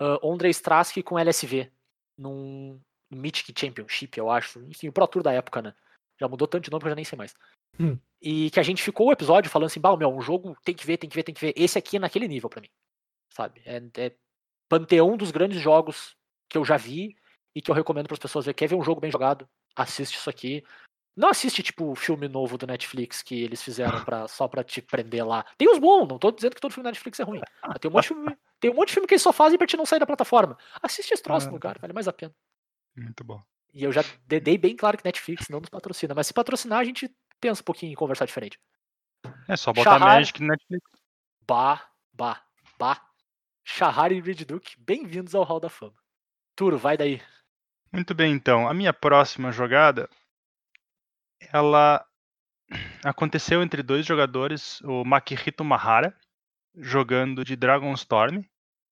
uh, Ondrej Strask com LSV, num Mythic Championship, eu acho. Enfim, o Pro Tour da época, né? Já mudou tanto de nome que eu já nem sei mais. Hum. E que a gente ficou o episódio falando assim, bah, meu, um jogo tem que ver, tem que ver, tem que ver. Esse aqui é naquele nível pra mim, sabe? É, é panteão dos grandes jogos que eu já vi e que eu recomendo para as pessoas ver. Quer ver um jogo bem jogado? Assiste isso aqui. Não assiste, tipo, o filme novo do Netflix que eles fizeram pra, só pra te prender lá. Tem os bons, não tô dizendo que todo filme da Netflix é ruim. Tem um monte de filme, tem um monte de filme que eles só fazem pra te não sair da plataforma. Assiste esse troço, Ah. cara, vale mais a pena. Muito bom. E eu já de- dei bem claro que Netflix não nos patrocina, mas se patrocinar, a gente pensa um pouquinho em conversar diferente. É só botar Shahar. Magic no Netflix. Bah, bah, bah. Shahar e Reed Duke, bem-vindos ao Hall da Fama. Turo, vai daí. Muito bem, então. A minha próxima jogada, ela aconteceu entre dois jogadores, o Makihito Mahara, jogando de Dragonstorm.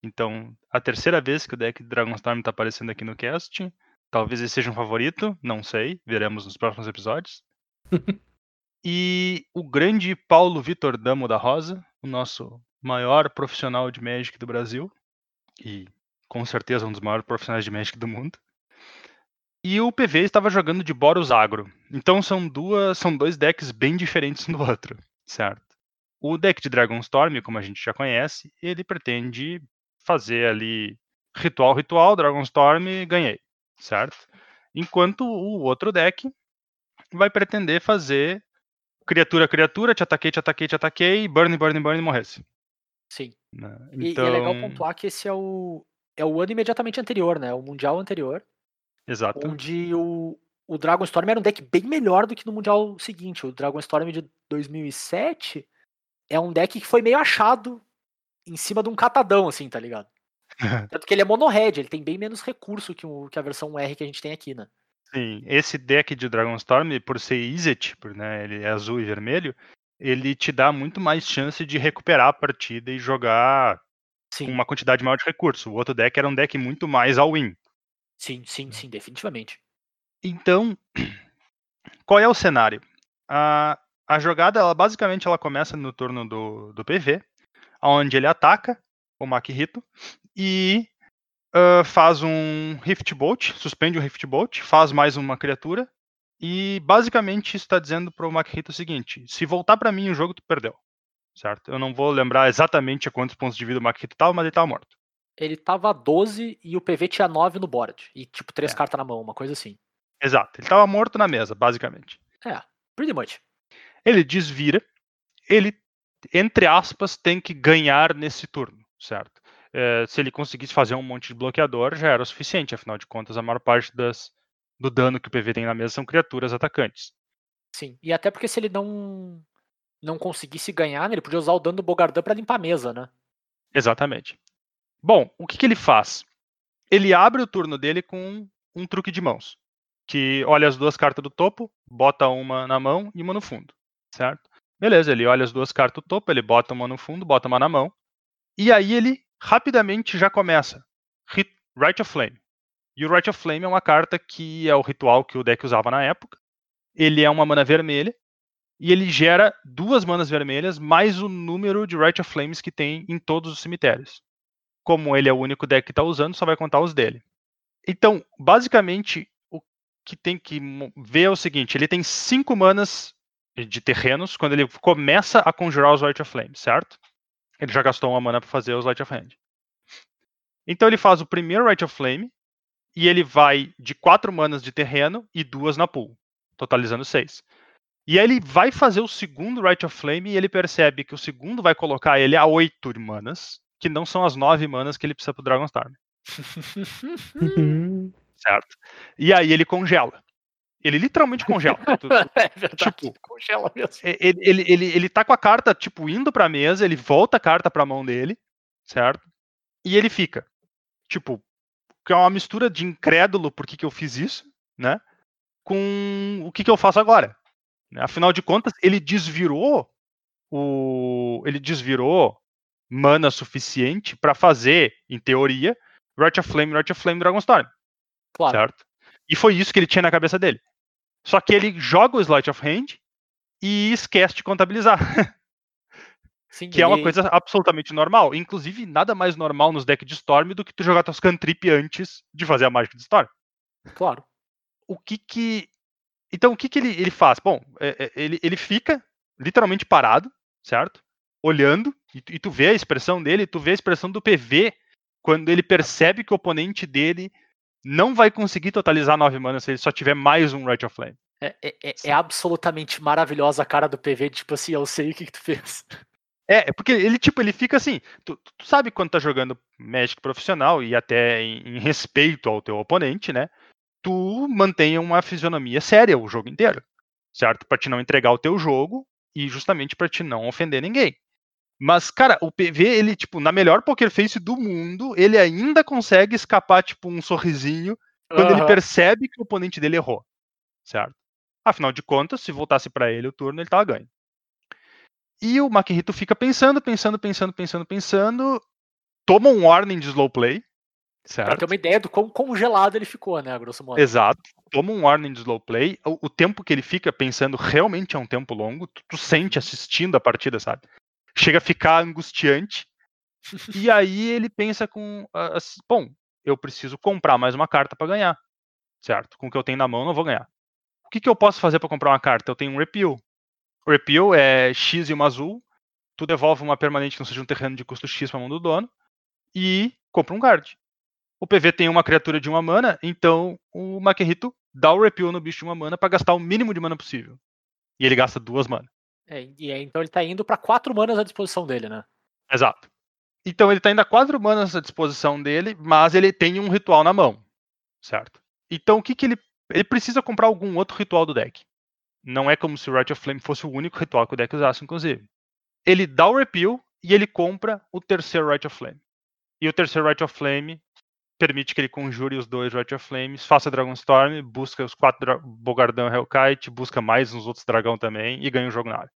Então, a terceira vez que o deck de Dragonstorm está aparecendo aqui no cast. Talvez ele seja um favorito, não sei, veremos nos próximos episódios. e o grande Paulo Vitor Damo da Rosa, o nosso maior profissional de Magic do Brasil, e com certeza um dos maiores profissionais de Magic do mundo. E o PV estava jogando de Boros Agro. Então são duas, são dois decks bem diferentes um do outro, certo? O deck de Dragonstorm, como a gente já conhece, ele pretende fazer ali ritual, ritual, Dragonstorm, ganhei, certo? Enquanto o outro deck vai pretender fazer criatura, criatura, te ataquei, te ataquei, te ataquei, burn, burn, burn e morresse. Sim. né? E, Então, e é legal pontuar que esse é o, é o ano imediatamente anterior, né? O Mundial anterior, exato. onde o, o Dragon Storm era um deck bem melhor do que no Mundial seguinte. O Dragon Storm de 2007 é um deck que foi meio achado em cima de um catadão, assim, tá ligado? Tanto que ele é mono-red, ele tem bem menos recurso que, o, que a versão R que a gente tem aqui, né? Sim, esse deck de Dragonstorm, por ser Izzet, por, né, ele é azul e vermelho, ele te dá muito mais chance de recuperar a partida e jogar Sim, com uma quantidade maior de recurso. O outro deck era um deck muito mais all-in. Sim, sim, sim, definitivamente. Então, qual é o cenário? A, a jogada, ela, basicamente, ela começa no turno do, do PV, onde ele ataca o Makihito e ah, faz um Rift Bolt, suspende o Rift Bolt, faz mais uma criatura e basicamente está dizendo para o Makihito o seguinte: se voltar para mim o jogo, tu perdeu. Certo? Eu não vou lembrar exatamente a quantos pontos de vida o Makihito estava, mas ele estava morto. Ele tava a 12 e o PV tinha 9 no board. E, tipo, três É. cartas na mão, uma coisa assim. Exato, ele estava morto na mesa, basicamente. É, pretty much. Ele desvira, ele, entre aspas, tem que ganhar nesse turno, certo? Eh, se ele conseguisse fazer um monte de bloqueador, já era o suficiente, afinal de contas, a maior parte das, do dano que o PV tem na mesa são criaturas atacantes. Sim. E até porque se ele não não conseguisse ganhar, né, ele podia usar o dano do Bogardan pra limpar a mesa, né? Exatamente. Bom, o que, que ele faz? Ele abre o turno dele com um truque de mãos. Que olha as duas cartas do topo, bota uma na mão e uma no fundo. Certo? Beleza, ele olha as duas cartas do topo, ele bota uma no fundo, bota uma na mão. E aí ele rapidamente já começa. Right of Flame. E o Right of Flame é uma carta que é o ritual que o deck usava na época. Ele é uma mana vermelha. E ele gera duas manas vermelhas mais o número de Right of Flames que tem em todos os cemitérios. Como ele é o único deck que está usando, só vai contar os dele. Então, basicamente, o que tem que ver é o seguinte: ele tem cinco manas de terrenos quando ele começa a conjurar os Light of Flame, certo? Ele já gastou uma mana para fazer os Light of Hand. Então ele faz o primeiro Light of Flame e ele vai de quatro manas de terreno e duas na pool, totalizando seis. E aí ele vai fazer o segundo Right of Flame e ele percebe que o segundo vai colocar ele a oito de manas, que não são as nove manas que ele precisa pro Dragonstorm, Uhum. certo? E aí ele congela. Ele literalmente congela. Tu- tu- é verdade. Tipo, congela mesmo. E- ele, ele, ele, ele tá com a carta, tipo, indo pra mesa, ele volta a carta pra mão dele, certo? E ele fica, tipo, que é uma mistura de incrédulo por que, que eu fiz isso, né? Com o que, que eu faço agora. né? Afinal de contas, ele desvirou o. Ele desvirou mana suficiente pra fazer, em teoria, Right of Flame, Right of Flame Dragonstorm Claro. certo? E foi isso que ele tinha na cabeça dele. Só que ele joga o Sleight of Hand e esquece de contabilizar, Sim, que é uma coisa absolutamente normal. Inclusive, nada mais normal nos decks de Storm do que tu jogar tuas cantrip antes de fazer a mágica de Storm. Claro. O que que... Então, o que que ele, ele faz? Bom, é- é- ele, ele fica literalmente parado, certo? Olhando, e tu, e tu vê a expressão dele, tu vê a expressão do PV quando ele percebe que o oponente dele não vai conseguir totalizar nove manas se ele só tiver mais um Right of Flame. É, é- é- é absolutamente maravilhosa a cara do PV, tipo assim, eu sei o que, que tu fez. É, é porque ele, tipo, ele fica assim. Tu, tu sabe quando tá jogando Magic profissional e até em, em respeito ao teu oponente, né? Tu mantém uma fisionomia séria o jogo inteiro, certo? Pra te não entregar o teu jogo e justamente pra te não ofender ninguém. Mas, cara, o PV, ele, tipo, na melhor poker face do mundo, ele ainda consegue escapar, tipo, um sorrisinho quando ele Aham. percebe que o oponente dele errou, certo? Afinal de contas, se voltasse pra ele o turno, ele tava ganho. E o Makihito fica pensando, pensando, pensando, pensando, pensando, toma um warning de slow play, Pra certo? ter uma ideia do quão congelado ele ficou, né, grosso modo. Exato. Toma um warning de slow play. O, o tempo que ele fica pensando realmente é um tempo longo. Tu, tu sente assistindo a partida, sabe? Chega a ficar angustiante. e aí ele pensa com. assim, Bom, eu preciso comprar mais uma carta para ganhar. Certo? Com o que eu tenho na mão, não vou ganhar. O que, que eu posso fazer para comprar uma carta? Eu tenho um repeal. O repeal é X e uma azul. Tu devolve uma permanente que não seja um terreno de custo X pra mão do dono. E compra um guard. O PV tem uma criatura de uma mana, então o Makihito dá o repeal no bicho de uma mana pra gastar o mínimo de mana possível. E ele gasta duas manas. É, e aí, então ele tá indo pra quatro manas à disposição dele, né? Exato. Então ele tá ainda quatro manas à disposição dele, mas ele tem um ritual na mão. Certo? Então o que que ele. Ele precisa comprar algum outro ritual do deck. Não é como se o Right of Flame fosse o único ritual que o deck usasse, inclusive. Ele dá o repeal e ele compra o terceiro Right of Flame. E o terceiro Right of Flame permite que ele conjure os dois Right of Flames, faça Dragon Storm, busca os quatro Bogardão Hellkite, busca mais uns outros dragão também e ganha o jogo na área.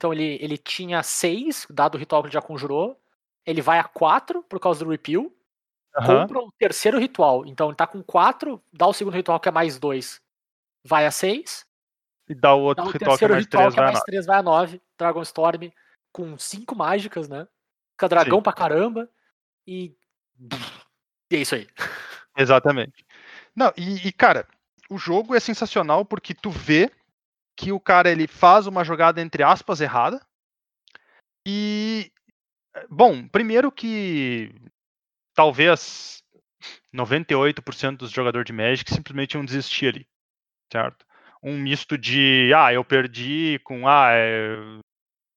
Então ele, ele tinha seis, dado o ritual que ele já conjurou. Ele vai a quatro por causa do repeal. Aham. Compra o terceiro ritual. Então ele tá com quatro, dá o segundo ritual que é mais dois, vai a seis. E dá o Dá outro o ritual que é ritual que é vai a mais nove. três, vai a nove. Dragon Storm com cinco mágicas, né? Fica dragão Sim. pra caramba. E. E é isso aí. Exatamente. Não, e, e, cara, o jogo é sensacional porque tu vê que o cara ele faz uma jogada entre aspas errada. E bom, primeiro que talvez 98% dos jogadores de Magic simplesmente iam desistir ali, certo? Um misto de ah, eu perdi com ah, é,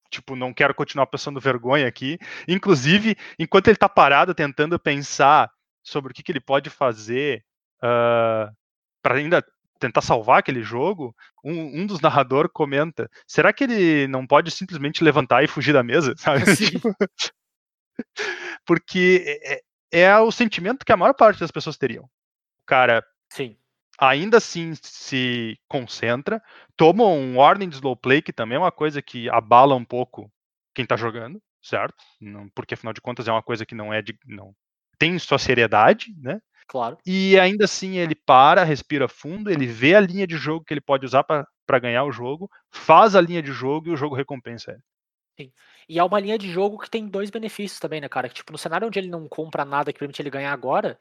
tipo, não quero continuar passando vergonha aqui. Inclusive, enquanto ele tá parado tentando pensar sobre o que, que ele pode fazer para ainda tentar salvar aquele jogo, um, um dos narradores comenta: será que ele não pode simplesmente levantar e fugir da mesa? Tipo, porque é, é o sentimento que a maior parte das pessoas teriam. O cara Sim. ainda assim se concentra, toma um warning de slow play, que também é uma coisa que abala um pouco quem tá jogando, certo? Não, porque afinal de contas é uma coisa que não é de. não tem sua seriedade, né? Claro. E ainda assim ele para, respira fundo, ele vê a linha de jogo que ele pode usar para ganhar o jogo, faz a linha de jogo e o jogo recompensa ele. E é uma linha de jogo que tem dois benefícios também, né, cara? Que, tipo, no cenário onde ele não compra nada que permite ele ganhar agora,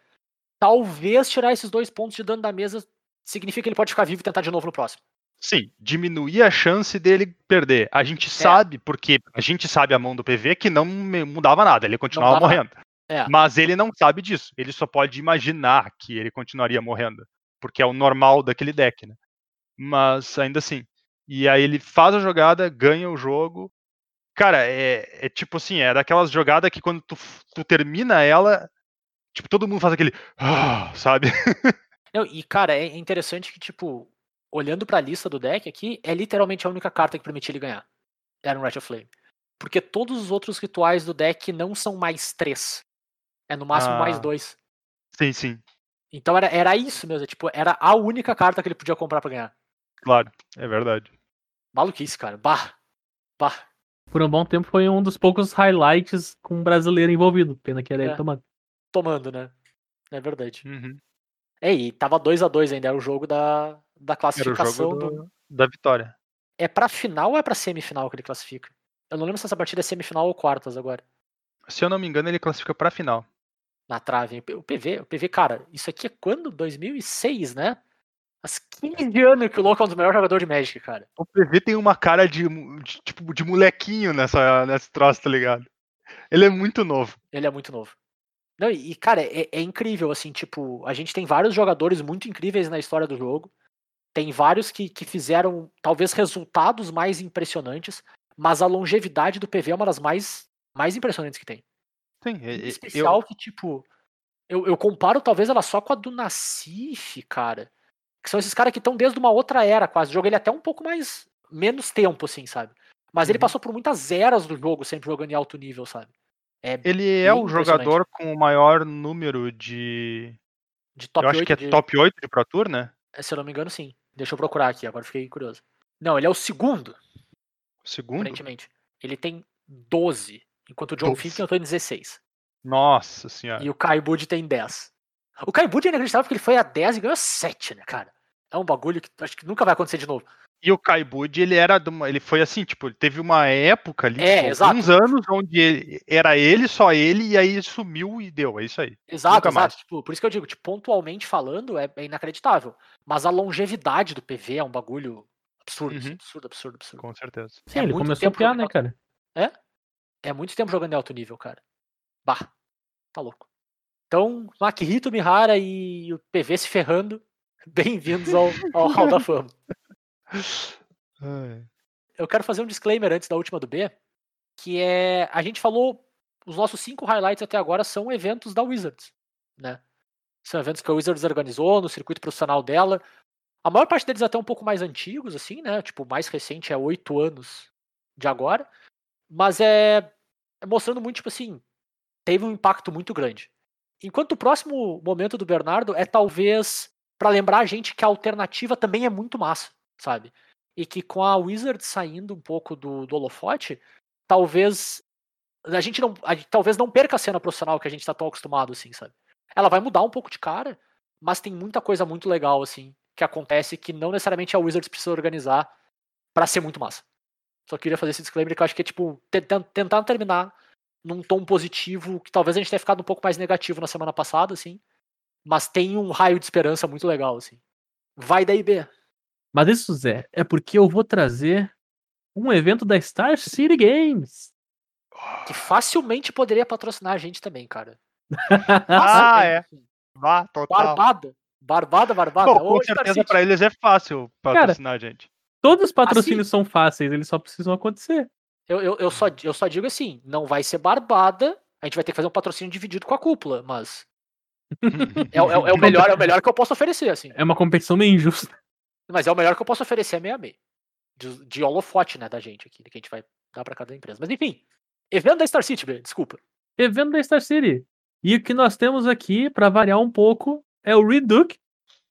talvez tirar esses dois pontos de dano da mesa significa que ele pode ficar vivo e tentar de novo no próximo. Sim, diminuir a chance dele perder. A gente sabe, porque a gente sabe a mão do PV que não mudava nada, ele continuava morrendo. É. Mas ele não sabe disso. Ele só pode imaginar que ele continuaria morrendo. Porque é o normal daquele deck, né? Mas ainda assim. E aí ele faz a jogada, ganha o jogo. Cara, é, é tipo assim, é daquelas jogadas que quando tu, tu termina ela, tipo, todo mundo faz aquele. "Ah", sabe? Não, e, cara, é interessante que, tipo, olhando pra lista do deck aqui, é literalmente a única carta que permite ele ganhar. Era um Rat of Flame. Porque todos os outros rituais do deck não são mais três. É no máximo mais Ah. dois. Sim, sim, Então era, era isso mesmo. é, Tipo, era a única carta que ele podia comprar pra ganhar. claro, é verdade. Maluquice, cara. Bah. Bah. Por um bom tempo foi um dos poucos highlights com um brasileiro envolvido. Pena que era ele É. tomando. Tomando, né? É verdade. Uhum. É, e tava 2 a 2 ainda. Era o jogo da, da Era o classificação. jogo do- do- da vitória. É pra final ou é pra semifinal que ele classifica? Eu não lembro se essa partida é semifinal ou quartas agora. Se eu não me engano, ele classifica pra final. Na trave. O PV, o PV, cara, isso aqui é quando? 2006, né? Faz 15 anos que o Louco é um dos melhores jogadores de Magic, cara. O PV tem uma cara de, de, tipo de molequinho nessa nesse troço, tá ligado? Ele é muito novo. Ele é muito novo. Não, e, e, cara, é, é incrível, assim, tipo, a gente tem vários jogadores muito incríveis na história do jogo. Tem vários que, que fizeram, talvez, resultados mais impressionantes, mas a longevidade do PV é uma das mais, mais impressionantes que tem. Sim, e- especial eu, que, tipo, eu, eu comparo talvez ela só com a do Nassif, cara. Que são esses caras que estão desde uma outra era quase. O jogo ele é até um pouco mais. menos tempo, assim, sabe? Mas ele Uhum. passou por muitas eras do jogo, sempre jogando em alto nível, sabe? É ele é o jogador com o maior número de. de top eu acho 8 que é de- top 8 de Pro Tour, né? Se eu não me engano, sim. Deixa eu procurar aqui, agora fiquei curioso. Não, ele é o segundo, O segundo. aparentemente. Ele tem 12, enquanto o John 12. Finkel tem 16. Nossa senhora. E o Kai Bud tem 10. O Kai Bud é inacreditável porque ele foi a 10 e ganhou 7, né, cara? É um bagulho que acho que nunca vai acontecer de novo. E o Kai Bud, ele era de uma- ele foi assim, tipo, ele teve uma época ali, É, tipo, alguns anos onde ele- era ele, só ele, e aí sumiu e deu, é isso aí. Exato, Nunca mais. exato. Tipo, por isso que eu digo, tipo, pontualmente falando, é, é inacreditável. Mas a longevidade do PV é um bagulho absurdo, Uhum. absurdo, absurdo, absurdo. Com certeza. Sim, É ele começou a piar, né, cara? É muito tempo jogando em alto nível, cara. Bah, tá louco. Então, Makihito, Mihara e o PV se ferrando. Bem-vindos ao, ao Hall da Fama. Eu quero fazer um disclaimer antes da última do B, que é a gente falou os nossos cinco highlights até agora são eventos da Wizards, né? São eventos que a Wizards organizou no circuito profissional dela. A maior parte deles até um pouco mais antigos, assim, né? Tipo, o mais recente é oito anos de agora. Mas é, é mostrando muito, tipo assim, teve um impacto muito grande. Enquanto o próximo momento do Bernardo é talvez para lembrar a gente que a alternativa também é muito massa, sabe? E que com a Wizard saindo um pouco do, do holofote, talvez a gente não, a talvez não perca a cena profissional que a gente tá tão acostumado assim, sabe? Ela vai mudar um pouco de cara, mas tem muita coisa muito legal assim que acontece que não necessariamente a Wizards precisa organizar para ser muito massa. Só queria fazer esse disclaimer que eu acho que é tipo tentar terminar num tom positivo, que talvez a gente tenha ficado um pouco mais negativo na semana passada, assim, mas tem um raio de esperança muito legal, assim. Vai daí, B. Mas isso, Zé, é porque eu vou trazer um evento da Star City Games. Que facilmente poderia patrocinar a gente também, cara. ah, é. Vá, total. Barbada. Barbada, barbada. Bom, com certeza pra eles é fácil patrocinar cara, a gente. Todos os patrocínios assim, são fáceis, eles só precisam acontecer. Eu, eu, eu, só, eu só digo assim, não vai ser barbada, a gente vai ter que fazer um patrocínio dividido com a cúpula, mas. é, é, é, o melhor, é o melhor que eu posso oferecer, assim. É uma competição meio injusta. Mas é o melhor que eu posso oferecer, é meio a meio. De, de holofote, né, da gente aqui, que a gente vai dar pra cada empresa. Mas enfim, evento da Star City, desculpa. Evento da Star City. E o que nós temos aqui, para variar um pouco, é o Reed Duke,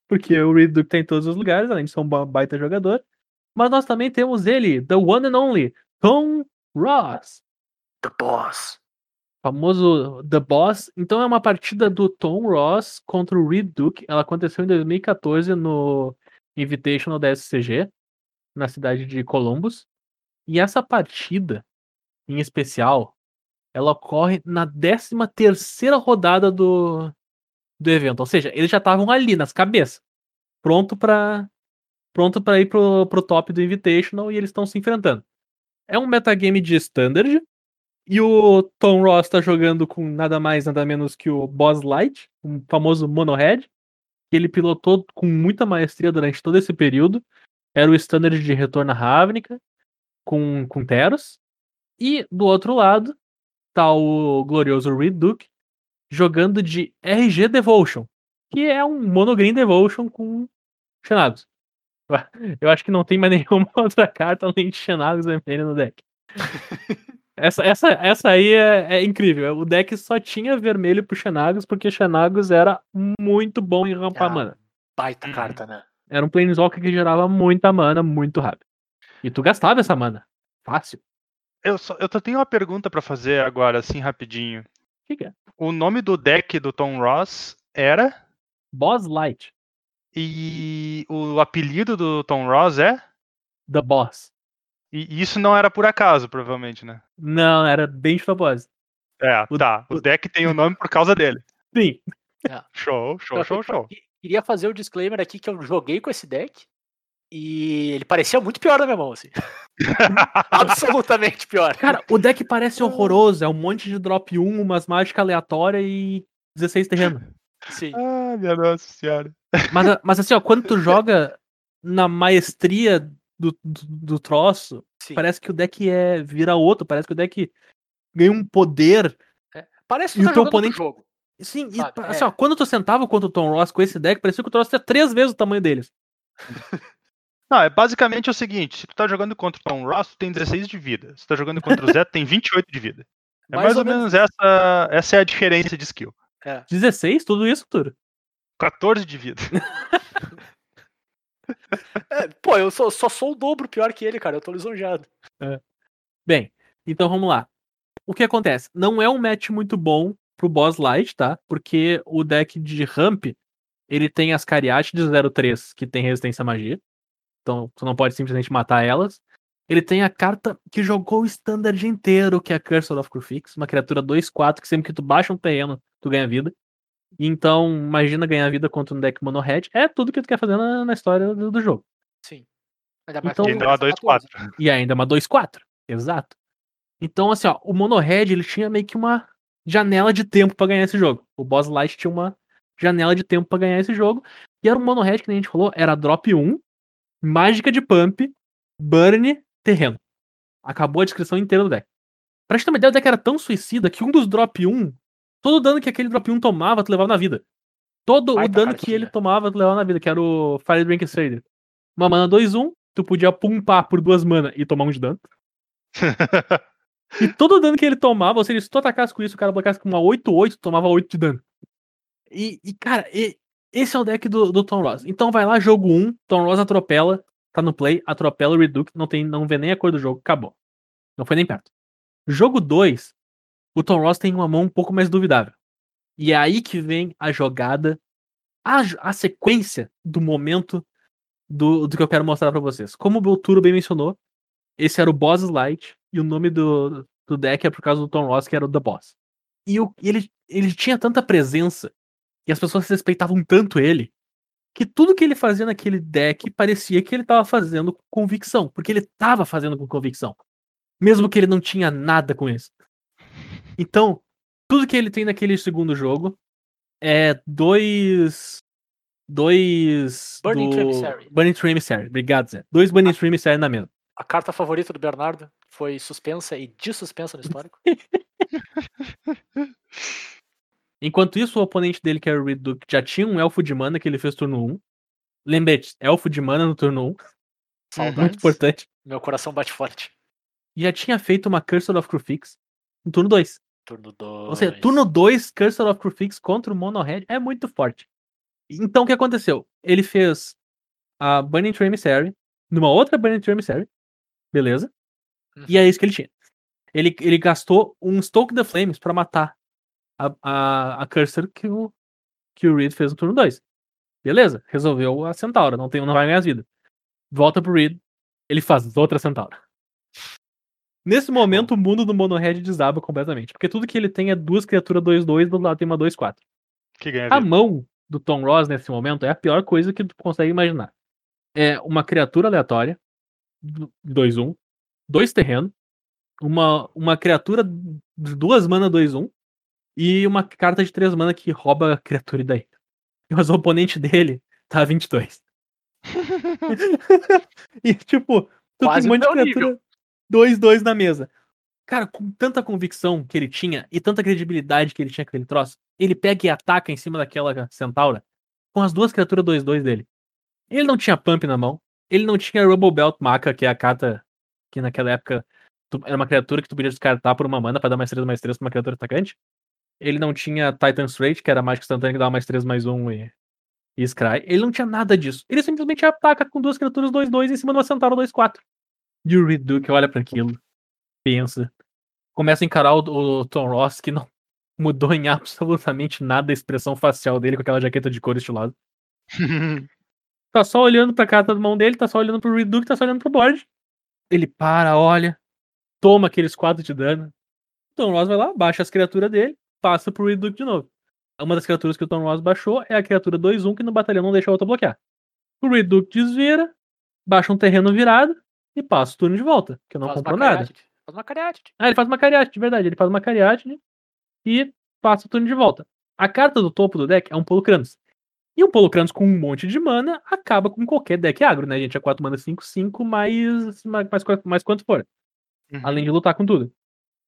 porque o Reed Duke tem em todos os lugares, além de ser um baita jogador. Mas nós também temos ele, the one and only, Tom Ross. The Boss. Famoso The Boss. Então é uma partida do Tom Ross contra o Reed Duke. Ela aconteceu em 2014 no Invitational da SCG, na cidade de Columbus. E essa partida, em especial, ela ocorre na 13 terceira rodada do, do evento. Ou seja, eles já estavam ali nas cabeças, pronto para pronto para ir pro, pro top do Invitational e eles estão se enfrentando. É um metagame de standard. E o Tom Ross tá jogando com nada mais, nada menos que o Boss Light, um famoso Monohead, que ele pilotou com muita maestria durante todo esse período. Era o standard de retorno à Ravnica, com, com Teros. E do outro lado, tá o glorioso Reed Duke, jogando de RG Devotion, que é um Monogreen Devotion com Xenagos. Eu acho que não tem mais nenhuma outra carta além de Xenagos vermelho no deck. essa, essa, essa aí é, é, incrível. O deck só tinha vermelho pro Xenagos porque Xenagos era muito bom em rampar é mana. Baita uhum. carta, né? Era um Planeswalker que gerava muita mana muito rápido. E tu gastava essa mana. Fácil. Eu só, eu só tenho uma pergunta para fazer agora, assim, rapidinho. Que que é? O nome do deck do Tom Ross era? Boss Light. E o apelido do Tom Ross é? The Boss. E isso não era por acaso, provavelmente, né? Não, era bem de propósito. É, o, tá. O deck tem o nome por causa dele. Sim. É. Show, show, show, show. Queria fazer o um disclaimer aqui que eu joguei com esse deck e ele parecia muito pior na minha mão, assim. Absolutamente pior. Cara, o deck parece horroroso. É um monte de drop 1, umas mágicas aleatórias e 16 terreno. Sim. Ah, minha nossa senhora. Mas, mas assim, ó, quando tu joga na maestria do, do, do troço, Sim. parece que o deck é vira outro, parece que o deck ganha um poder. É, parece que e tá o teu oponente jogo. Sim, e, assim, é. ó, quando tu sentava contra o Tom Ross com esse deck, parecia que o troço tinha três vezes o tamanho deles. Não, é basicamente o seguinte: se tu tá jogando contra o Tom Ross, tu tem 16 de vida. Se tu tá jogando contra o Zé, tu tem 28 de vida. É mais, mais ou, ou, menos, menos essa, essa é a diferença de skill. É. 16? Tudo isso, Turo? 14 de vida. é, pô, eu só, só, sou o dobro pior que ele, cara. Eu tô lisonjeado. É. Bem, então vamos lá. O que acontece? Não é um match muito bom pro Boss Light, tá? Porque o deck de Ramp, ele tem as Cariate de 03, que tem resistência à magia. Então, tu não pode simplesmente matar elas. Ele tem a carta que jogou o standard inteiro, que é a Curse of Crufix, uma criatura 2-4 que sempre que tu baixa um terreno, tu ganha vida. Então, imagina ganhar vida contra um deck mono red. É tudo que tu quer fazer na, na história do, do, jogo. Sim. Então, e ainda é uma 2-4. E ainda é uma 2-4. Exato. Então, assim, ó, o mono red ele tinha meio que uma janela de tempo para ganhar esse jogo. O Boss Light tinha uma janela de tempo para ganhar esse jogo. E era um mono red que a gente falou, era drop 1, mágica de pump, burn, terreno. Acabou a descrição inteira do deck. Pra gente ter uma ideia, o deck era tão suicida que um dos drop 1, todo o dano que aquele drop 1 tomava, tu levava na vida. Todo Vai o dano que ele tomava, tu levava na vida, que era o Fire Drink Trader. Uma mana 2-1, tu podia pumpar por duas mana e tomar um de dano. E todo dano que ele tomava, ou seja, se tu atacasse com isso, o cara bloqueasse com uma 8-8, tomava 8 de dano. E, e, cara, e- esse é o deck do, do Tom Ross. Então vai lá, jogo 1, Tom Ross atropela, tá no play, atropela o Reduke, não, tem, não vê nem a cor do jogo, acabou. Não foi nem perto. Jogo 2, o Tom Ross tem uma mão um pouco mais duvidável. E é aí que vem a jogada, a, a sequência do momento do, do que eu quero mostrar pra vocês. Como o Belturo bem mencionou, esse era o Boss Light, e o nome do, do deck é por causa do Tom Ross, que era o The Boss. E, ele, ele tinha tanta presença, e as pessoas respeitavam tanto ele, que tudo que ele fazia naquele deck parecia que ele tava fazendo com convicção, porque ele tava fazendo com convicção. Mesmo que ele não tinha nada com isso. Então, tudo que ele tem naquele segundo jogo é dois. Dois. Burning do... Tree Emissary. Burning. Obrigado, Zé. Dois Burning Tree Emissary na mesa. A carta favorita do Bernardo foi suspensa e desuspensa no histórico. Enquanto isso, o oponente dele, que era o Reed Duke, já tinha um elfo de mana que ele fez turno 1. Lembrete, elfo de mana no turno 1. Muito Saudades. importante. Meu coração bate forte. E já tinha feito uma Cursor of Crufix no turno 2. Turno 2. Ou seja, turno 2, Cursor of Crufix contra o Mono Red é muito forte. Então o que aconteceu? Ele fez a Burning Tree Emissary numa outra Burning Tree Emissary. Beleza? E é isso que ele tinha. Ele, ele gastou um Stoke the Flames pra matar a, a, a Cursor que o, que o Reed fez no turno 2. Beleza, resolveu a Centaura, não, tem, não vai ganhar vida. Volta pro Reed, ele faz outra Centaura. Nesse momento, o mundo do Mono Red desaba completamente. Porque tudo que ele tem é duas criaturas 2-2, do lado tem uma 2-4. Que ganha A vida. mão do Tom Ross nesse momento é a pior coisa que tu consegue imaginar. É uma criatura aleatória, 2-1, dois terrenos, uma, uma criatura de duas mana 2-1 e uma carta de três mana que rouba a criatura e daí. Mas o oponente dele tá 22. e tipo, tu Quase tem um monte de meu nível. Criatura 2-2 na mesa. Cara, com tanta convicção que ele tinha e tanta credibilidade que ele tinha com aquele troço, ele pega e ataca em cima daquela centaura com as duas criaturas 2-2 dele. Ele não tinha pump na mão, ele não tinha Rubble Belt Maca, que é a carta que naquela época tu- era uma criatura que tu podia descartar por uma mana pra dar mais 3 mais 3 pra uma criatura atacante. Ele não tinha Titan Straight, que era a mágica instantânea que dava mais 3 mais 1 e, e Scry. Ele não tinha nada disso. Ele simplesmente ataca com duas criaturas 2-2 em cima de uma centaura 2-4. E o Reed Duke olha para aquilo, pensa, começa a encarar o, o Tom Ross, que não mudou em absolutamente nada a expressão facial dele com aquela jaqueta de couro estilosa. Tá só olhando pra carta da mão dele, tá só olhando pro Reed Duke, tá só olhando pro board. Ele para, olha, toma aqueles 4 de dano. O Tom Ross vai lá, baixa as criaturas dele, passa pro Reed Duke de novo. Uma das criaturas que o Tom Ross baixou é a criatura 2-1 que no batalhão não deixa a outra bloquear. O Reed Duke desvira, baixa um terreno virado e passa o turno de volta, que não Faz uma comprou nada. Faz uma cariátide. Ah, ele faz uma cariátide, de verdade. Ele faz uma cariátide e passa o turno de volta. A carta do topo do deck é um Polucranos. E um Polucranos com um monte de mana acaba com qualquer deck agro, né, gente? É 4 mana 5, 5, mais, mais, mais, mais quanto for. Uhum. Além de lutar com tudo.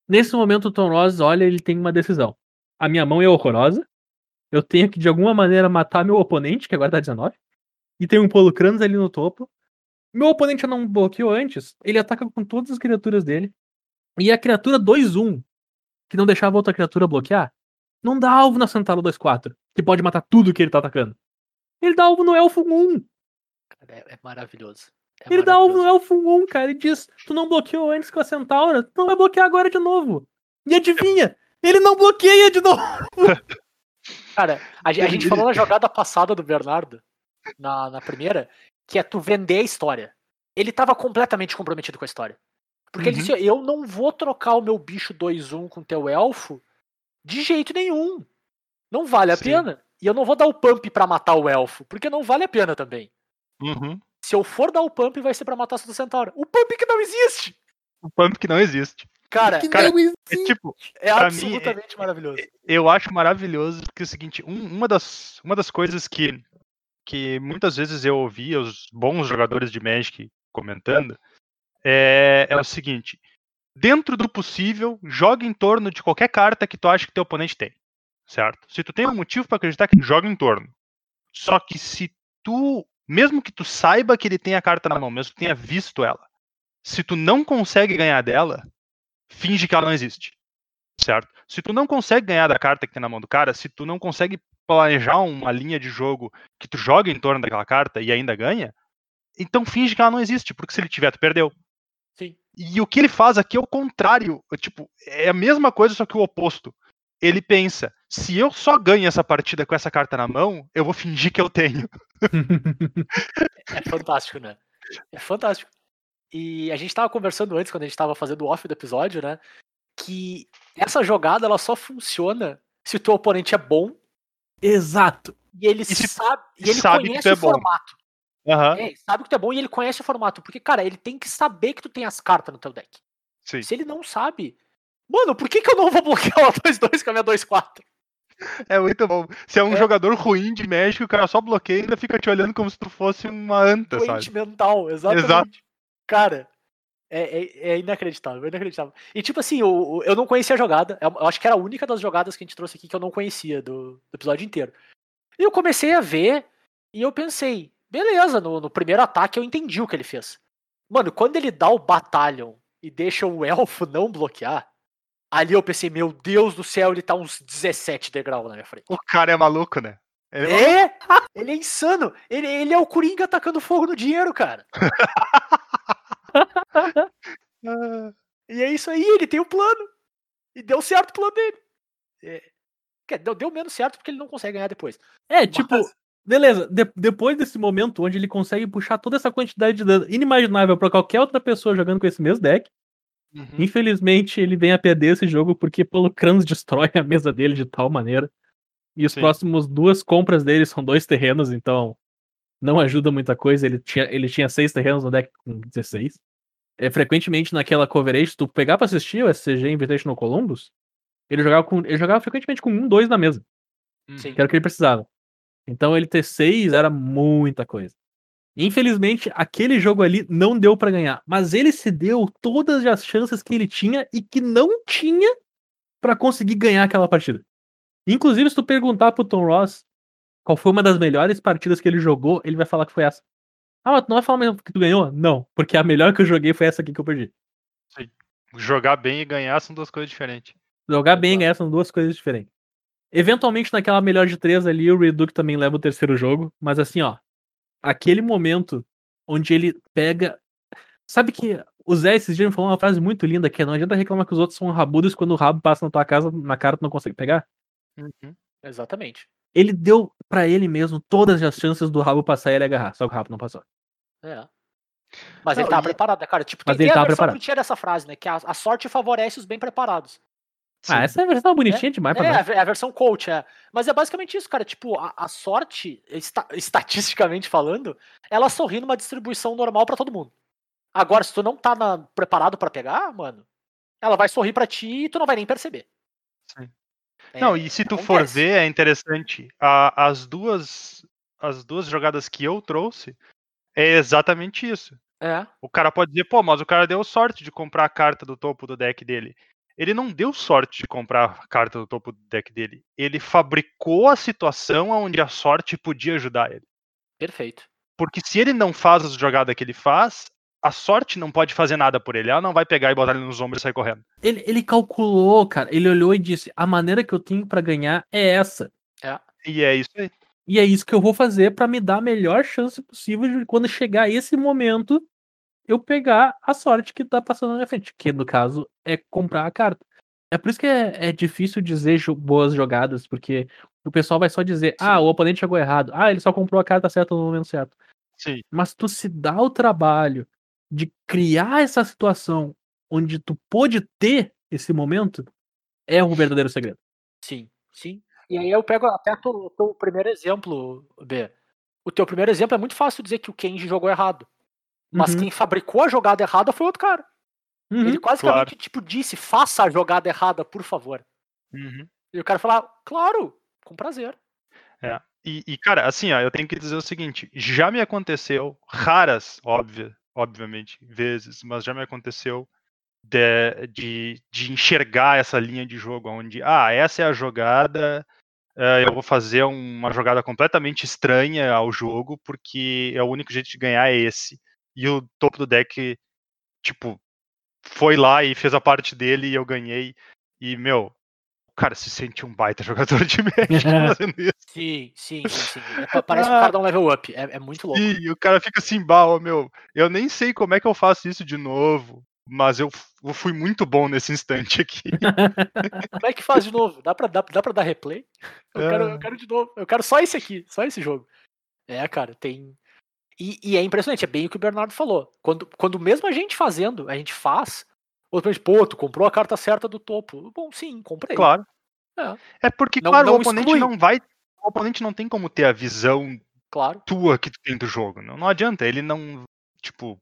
Nesse momento, o Tom Ross, olha, ele tem uma decisão. A minha mão é horrorosa. Eu tenho que, de alguma maneira, matar meu oponente, que agora tá 19. E tem um Polucranos ali no topo. Meu oponente não bloqueou antes. Ele ataca com todas as criaturas dele. E a criatura 2-1, que não deixava outra criatura bloquear, não dá alvo na Centauro 2-4, que pode matar tudo que ele tá atacando. Ele dá alvo no Elfo 1. Cara, é, é maravilhoso. É Ele dá alvo no. Elfo 1, cara, e diz: Tu não bloqueou antes com a Centaura, tu não vai bloquear agora de novo. E adivinha? Ele não bloqueia de novo. Cara, a, a gente Ele- falou na jogada passada do Bernardo, na, na primeira, que é tu vender a história. Ele tava completamente comprometido com a história. Porque ele Uhum. disse: Eu não vou trocar o meu bicho 2-1 com teu elfo de jeito nenhum. Não vale a Sim. pena. E eu não vou dar o pump pra matar o elfo, porque não vale a pena também. Uhum. Se eu for dar o pump, vai ser pra matar a sua centaura. O pump que não existe! O pump que não existe. Cara, Que cara, não existe. É tipo, é pra mim, absolutamente maravilhoso. eu acho maravilhoso que é o seguinte, um- uma, das, uma das coisas que, que muitas vezes eu ouvi os bons jogadores de Magic comentando é, é o seguinte: dentro do possível, joga em torno de qualquer carta que tu acha que teu oponente tem. Certo? Se tu tem um motivo pra acreditar que joga em torno. Só que se tu, mesmo que tu saiba que ele tem a carta na mão, mesmo que tenha visto ela, se tu não consegue ganhar dela, finge que ela não existe. Certo? Se tu não consegue ganhar da carta que tem na mão do cara, se tu não consegue planejar uma linha de jogo que tu joga em torno daquela carta e ainda ganha, então finge que ela não existe, porque se ele tiver, tu perdeu. Sim. E o que ele faz aqui é o contrário. Tipo, é a mesma coisa, só que o oposto. Ele pensa: se eu só ganho essa partida com essa carta na mão, eu vou fingir que eu tenho. É fantástico, né? É fantástico. E a gente tava conversando antes, quando a gente tava fazendo o off do episódio, né? Que essa jogada ela só funciona se o teu oponente é bom Exato. e ele se- sabe, e ele sabe que conhece tu é o bom. formato. Aham. É, ele sabe que tu é bom e ele conhece o formato. Porque, cara, ele tem que saber que tu tem as cartas no teu deck. Sim. Se ele não sabe, mano, por que, que eu não vou bloquear uma 2-2 com a minha 2-4? É muito bom. Se é um É. jogador ruim de México, o cara só bloqueia e ainda fica te olhando como se tu fosse uma anta, Doente sabe? mental, exatamente. Exato. Cara, é, é, é inacreditável, é inacreditável. E tipo assim, eu, eu não conhecia a jogada. Eu eu acho que era a única das jogadas que a gente trouxe aqui que eu não conhecia do, do episódio inteiro. E eu comecei a ver e eu pensei, beleza, no, no primeiro ataque eu entendi o que ele fez. Mano, quando ele dá o Battalion e deixa o elfo não bloquear, ali eu pensei, meu Deus do céu, ele tá uns 17 degraus na minha frente. O cara é maluco, né? Ele é É! Ele é insano! Ele, ele é o Coringa atacando fogo no dinheiro, cara. E é isso aí, ele tem o plano. E deu certo o plano dele. É, deu, deu menos certo porque ele não consegue ganhar depois. É, tipo, Mas- beleza, de- depois desse momento onde ele consegue puxar toda essa quantidade de dano inimaginável pra qualquer outra pessoa jogando com esse mesmo deck, Uhum. infelizmente ele vem a perder esse jogo porque Polo Crans destrói a mesa dele de tal maneira. E os Sim. próximos duas compras dele são dois terrenos, então não ajuda muita coisa. Ele tinha, ele tinha seis terrenos no deck com 16. É, frequentemente naquela coverage, se tu pegar pra assistir o SCG Invitational Columbus, ele jogava, com, ele jogava frequentemente com um, dois na mesa Sim. que era o que ele precisava. Então ele ter seis era muita coisa. Infelizmente, aquele jogo ali não deu pra ganhar, mas ele se deu todas as chances que ele tinha e que não tinha pra conseguir ganhar aquela partida. Inclusive, se tu perguntar pro Tom Ross qual foi uma das melhores partidas que ele jogou, ele vai falar que foi essa. Ah, mas tu não vai falar mesmo que tu ganhou? Não, porque a melhor que eu joguei foi essa aqui que eu perdi. Jogar bem e ganhar são duas coisas diferentes. Jogar bem e ganhar são duas coisas diferentes. Eventualmente, naquela melhor de três ali, o Reduc também leva o terceiro jogo. Mas assim, ó. Aquele momento onde ele pega. Sabe que o Zé esses dias me falou uma frase muito linda que é, não adianta reclamar que os outros são rabudos quando o rabo passa na tua casa, na cara tu não consegue pegar. Uhum. Exatamente. Ele deu pra ele mesmo todas as chances do rabo passar e ele agarrar, só que o rabo não passou. É. Mas Não, ele tava e- preparado, né, cara? Tipo, tem, Mas ele tem a versão preparado. bonitinha dessa frase, né? Que a, a sorte favorece os bem preparados. Sim. Ah, essa é a versão bonitinha demais pra É, nós. a, ve- a versão coach, é. Mas é basicamente isso, cara. Tipo, a, a sorte, esta- estatisticamente falando, ela sorri numa distribuição normal pra todo mundo. Agora, se tu não tá na- preparado pra pegar, mano, ela vai sorrir pra ti e tu não vai nem perceber. Sim. É, Não, e se tu for ver, é interessante. a- as duas as duas jogadas que eu trouxe é exatamente isso. É, O cara pode dizer, pô, mas o cara deu sorte de comprar a carta do topo do deck dele. Ele não deu sorte de comprar a carta do topo do deck dele. Ele fabricou a situação onde a sorte podia ajudar ele. perfeito. Porque se ele não faz as jogadas que ele faz, a sorte não pode fazer nada por ele. Ela não vai pegar e botar ele nos ombros e sair correndo. Ele, ele calculou, cara. Ele olhou e disse: a maneira que eu tenho pra ganhar é essa. E é isso aí. E é isso que eu vou fazer pra me dar a melhor chance possível de quando chegar esse momento eu pegar a sorte que tá passando na minha frente, que no caso é comprar a carta. É por isso que é, é difícil dizer jo- boas jogadas, porque o pessoal vai só dizer: ah, o oponente jogou errado, ah, ele só comprou a carta certa no momento certo. Sim. Mas tu se dá o trabalho de criar essa situação onde tu pôde ter esse momento, é o verdadeiro segredo. Sim, sim. E aí eu pego até o teu primeiro exemplo, B. O teu primeiro exemplo é muito fácil dizer que o Kenji jogou errado. Mas Uhum. quem fabricou a jogada errada foi outro cara. Uhum. Ele basicamente, tipo, disse, faça a jogada errada, por favor. Uhum. E o cara falar, claro, com prazer. E, e, cara, assim, ó, eu tenho que dizer o seguinte: já me aconteceu, raras, óbvio, obviamente, vezes, mas já me aconteceu de, de, de enxergar essa linha de jogo onde, ah, essa é a jogada, eu vou fazer uma jogada completamente estranha ao jogo, porque é o único jeito de ganhar é esse. E o topo do deck, tipo, foi lá e fez a parte dele e eu ganhei. E, meu, o cara se sente um baita jogador de Magic fazendo isso. Sim, sim, sim, sim. É pa- parece que o cara dá um level up. É, é muito louco. E o cara fica assim, bah, meu, eu nem sei como é que eu faço isso de novo, mas eu, eu fui muito bom nesse instante aqui. Como é que faz de novo? Dá pra, dá, dá pra dar replay? Eu, quero, eu Ah. quero de novo. Eu quero só esse aqui, só esse jogo. É, cara, tem. E, e é impressionante, é bem o que o Bernardo falou. Quando, quando mesmo a gente fazendo, a gente faz, outro gente, pô, tu comprou a carta certa do topo. Bom, sim, comprei. Claro. É. É porque, Não- claro, não o oponente exclui. não vai. O oponente não tem como ter a visão Claro. tua que tu tem do jogo. Não, não adianta. Ele não. Tipo.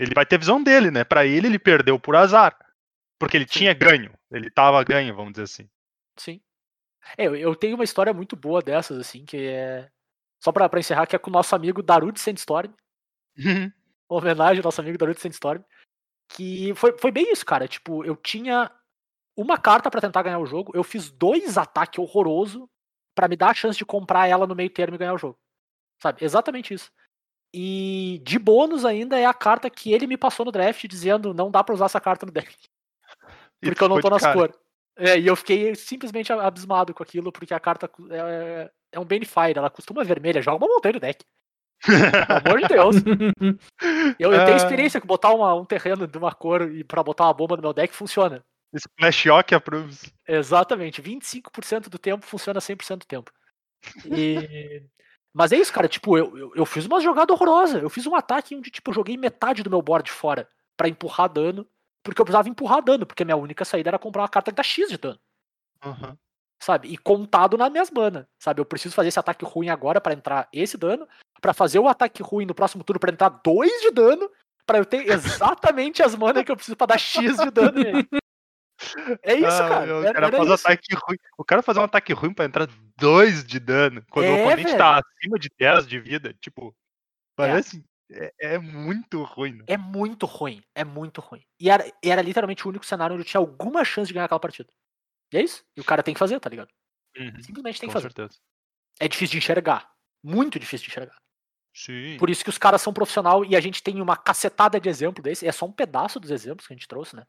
Ele vai ter visão dele, né? Pra ele, ele perdeu por azar. Porque ele tinha ganho. Ele tava ganho, vamos dizer assim. Sim. É, eu, tenho uma história muito boa dessas, assim, que é. Só pra, pra encerrar, que é com o nosso amigo Darude Sandstorm. uma homenagem ao nosso amigo Darude Sandstorm. Que foi, foi bem isso, cara. Tipo, eu tinha uma carta pra tentar ganhar o jogo. Eu fiz dois ataques horroroso pra me dar a chance de comprar ela no meio termo e ganhar o jogo. Sabe? Exatamente isso. E de bônus ainda é a carta que ele me passou no draft dizendo não dá pra usar essa carta no deck. Porque eu não tô nas cores. É, e eu fiquei simplesmente abismado com aquilo, porque a carta é, é um Benefire, ela costuma vermelha, joga uma montanha no deck. Pelo amor de Deus. Eu, eu tenho Ah. experiência com botar uma- um terreno de uma cor e pra botar uma bomba no meu deck funciona. Splash Yoke approves. Exatamente. 25% do tempo funciona 100% do tempo. E... Mas é isso, cara. Tipo, eu, eu, eu fiz uma jogada horrorosa. Eu fiz um ataque onde, tipo, eu joguei metade do meu board fora pra empurrar dano. Porque eu precisava empurrar dano, porque a minha única saída era comprar uma carta que dá X de dano. Aham. sabe? E contado nas minhas manas, sabe? Eu preciso fazer esse ataque ruim agora pra entrar esse dano, pra fazer o ataque ruim no próximo turno pra entrar dois de dano, pra eu ter exatamente as manas que eu preciso pra dar X de dano. nele. É isso, Ah, cara. meu, o cara faz um isso. ataque ruim. O cara fazer um ataque ruim pra entrar dois de dano. Quando o É, oponente tá acima de 10 de vida, tipo. Parece. É, é muito ruim, né? É muito ruim, é muito ruim. E era, era literalmente o único cenário onde eu tinha alguma chance de ganhar aquela partida. E é isso. E o cara tem que fazer, tá ligado? Uhum, Simplesmente tem que fazer. certeza. É difícil de enxergar. Muito difícil de enxergar. Sim. Por isso que os caras são profissional e a gente tem uma cacetada de exemplo desse. É só um pedaço dos exemplos que a gente trouxe, né?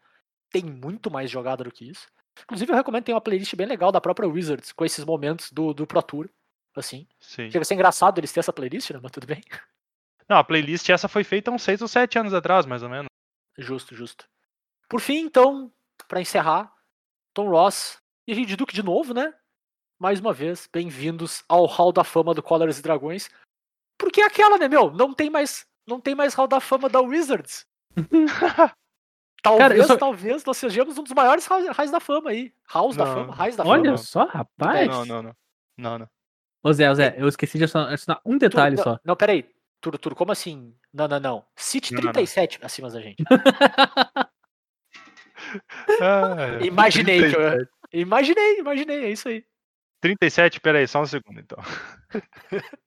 Tem muito mais jogada do que isso. Inclusive, eu recomendo tem uma playlist bem legal da própria Wizards com esses momentos do, do Pro Tour. Assim. Sim. Chega a ser engraçado eles terem essa playlist, né? Mas tudo bem. Não, a playlist essa foi feita uns 6 ou 7 anos atrás, mais ou menos. Justo, justo. Por fim, então, pra encerrar, Tom Ross e a gente Duke de novo, né? Mais uma vez, bem-vindos ao Hall da Fama do Colors e Dragões. Porque é aquela, né, meu? Não tem mais, não tem mais Hall da Fama da Wizards. talvez, Cara, só- talvez nós sejamos um dos maiores ra- raios da fama aí. House da. Fama, raios da Olha Fama. só, rapaz. Não, não, não. Não, não. Ô Zé, ô Zé, eu esqueci de adicionar um detalhe Tu- só. não, não, peraí. Turo, Turo, como assim? Não, não, não. City Não, não, não. 37 acima da gente. Ah, é. Imaginei que eu- 37. Imaginei, imaginei, é isso aí. 37, peraí, só um segundo então.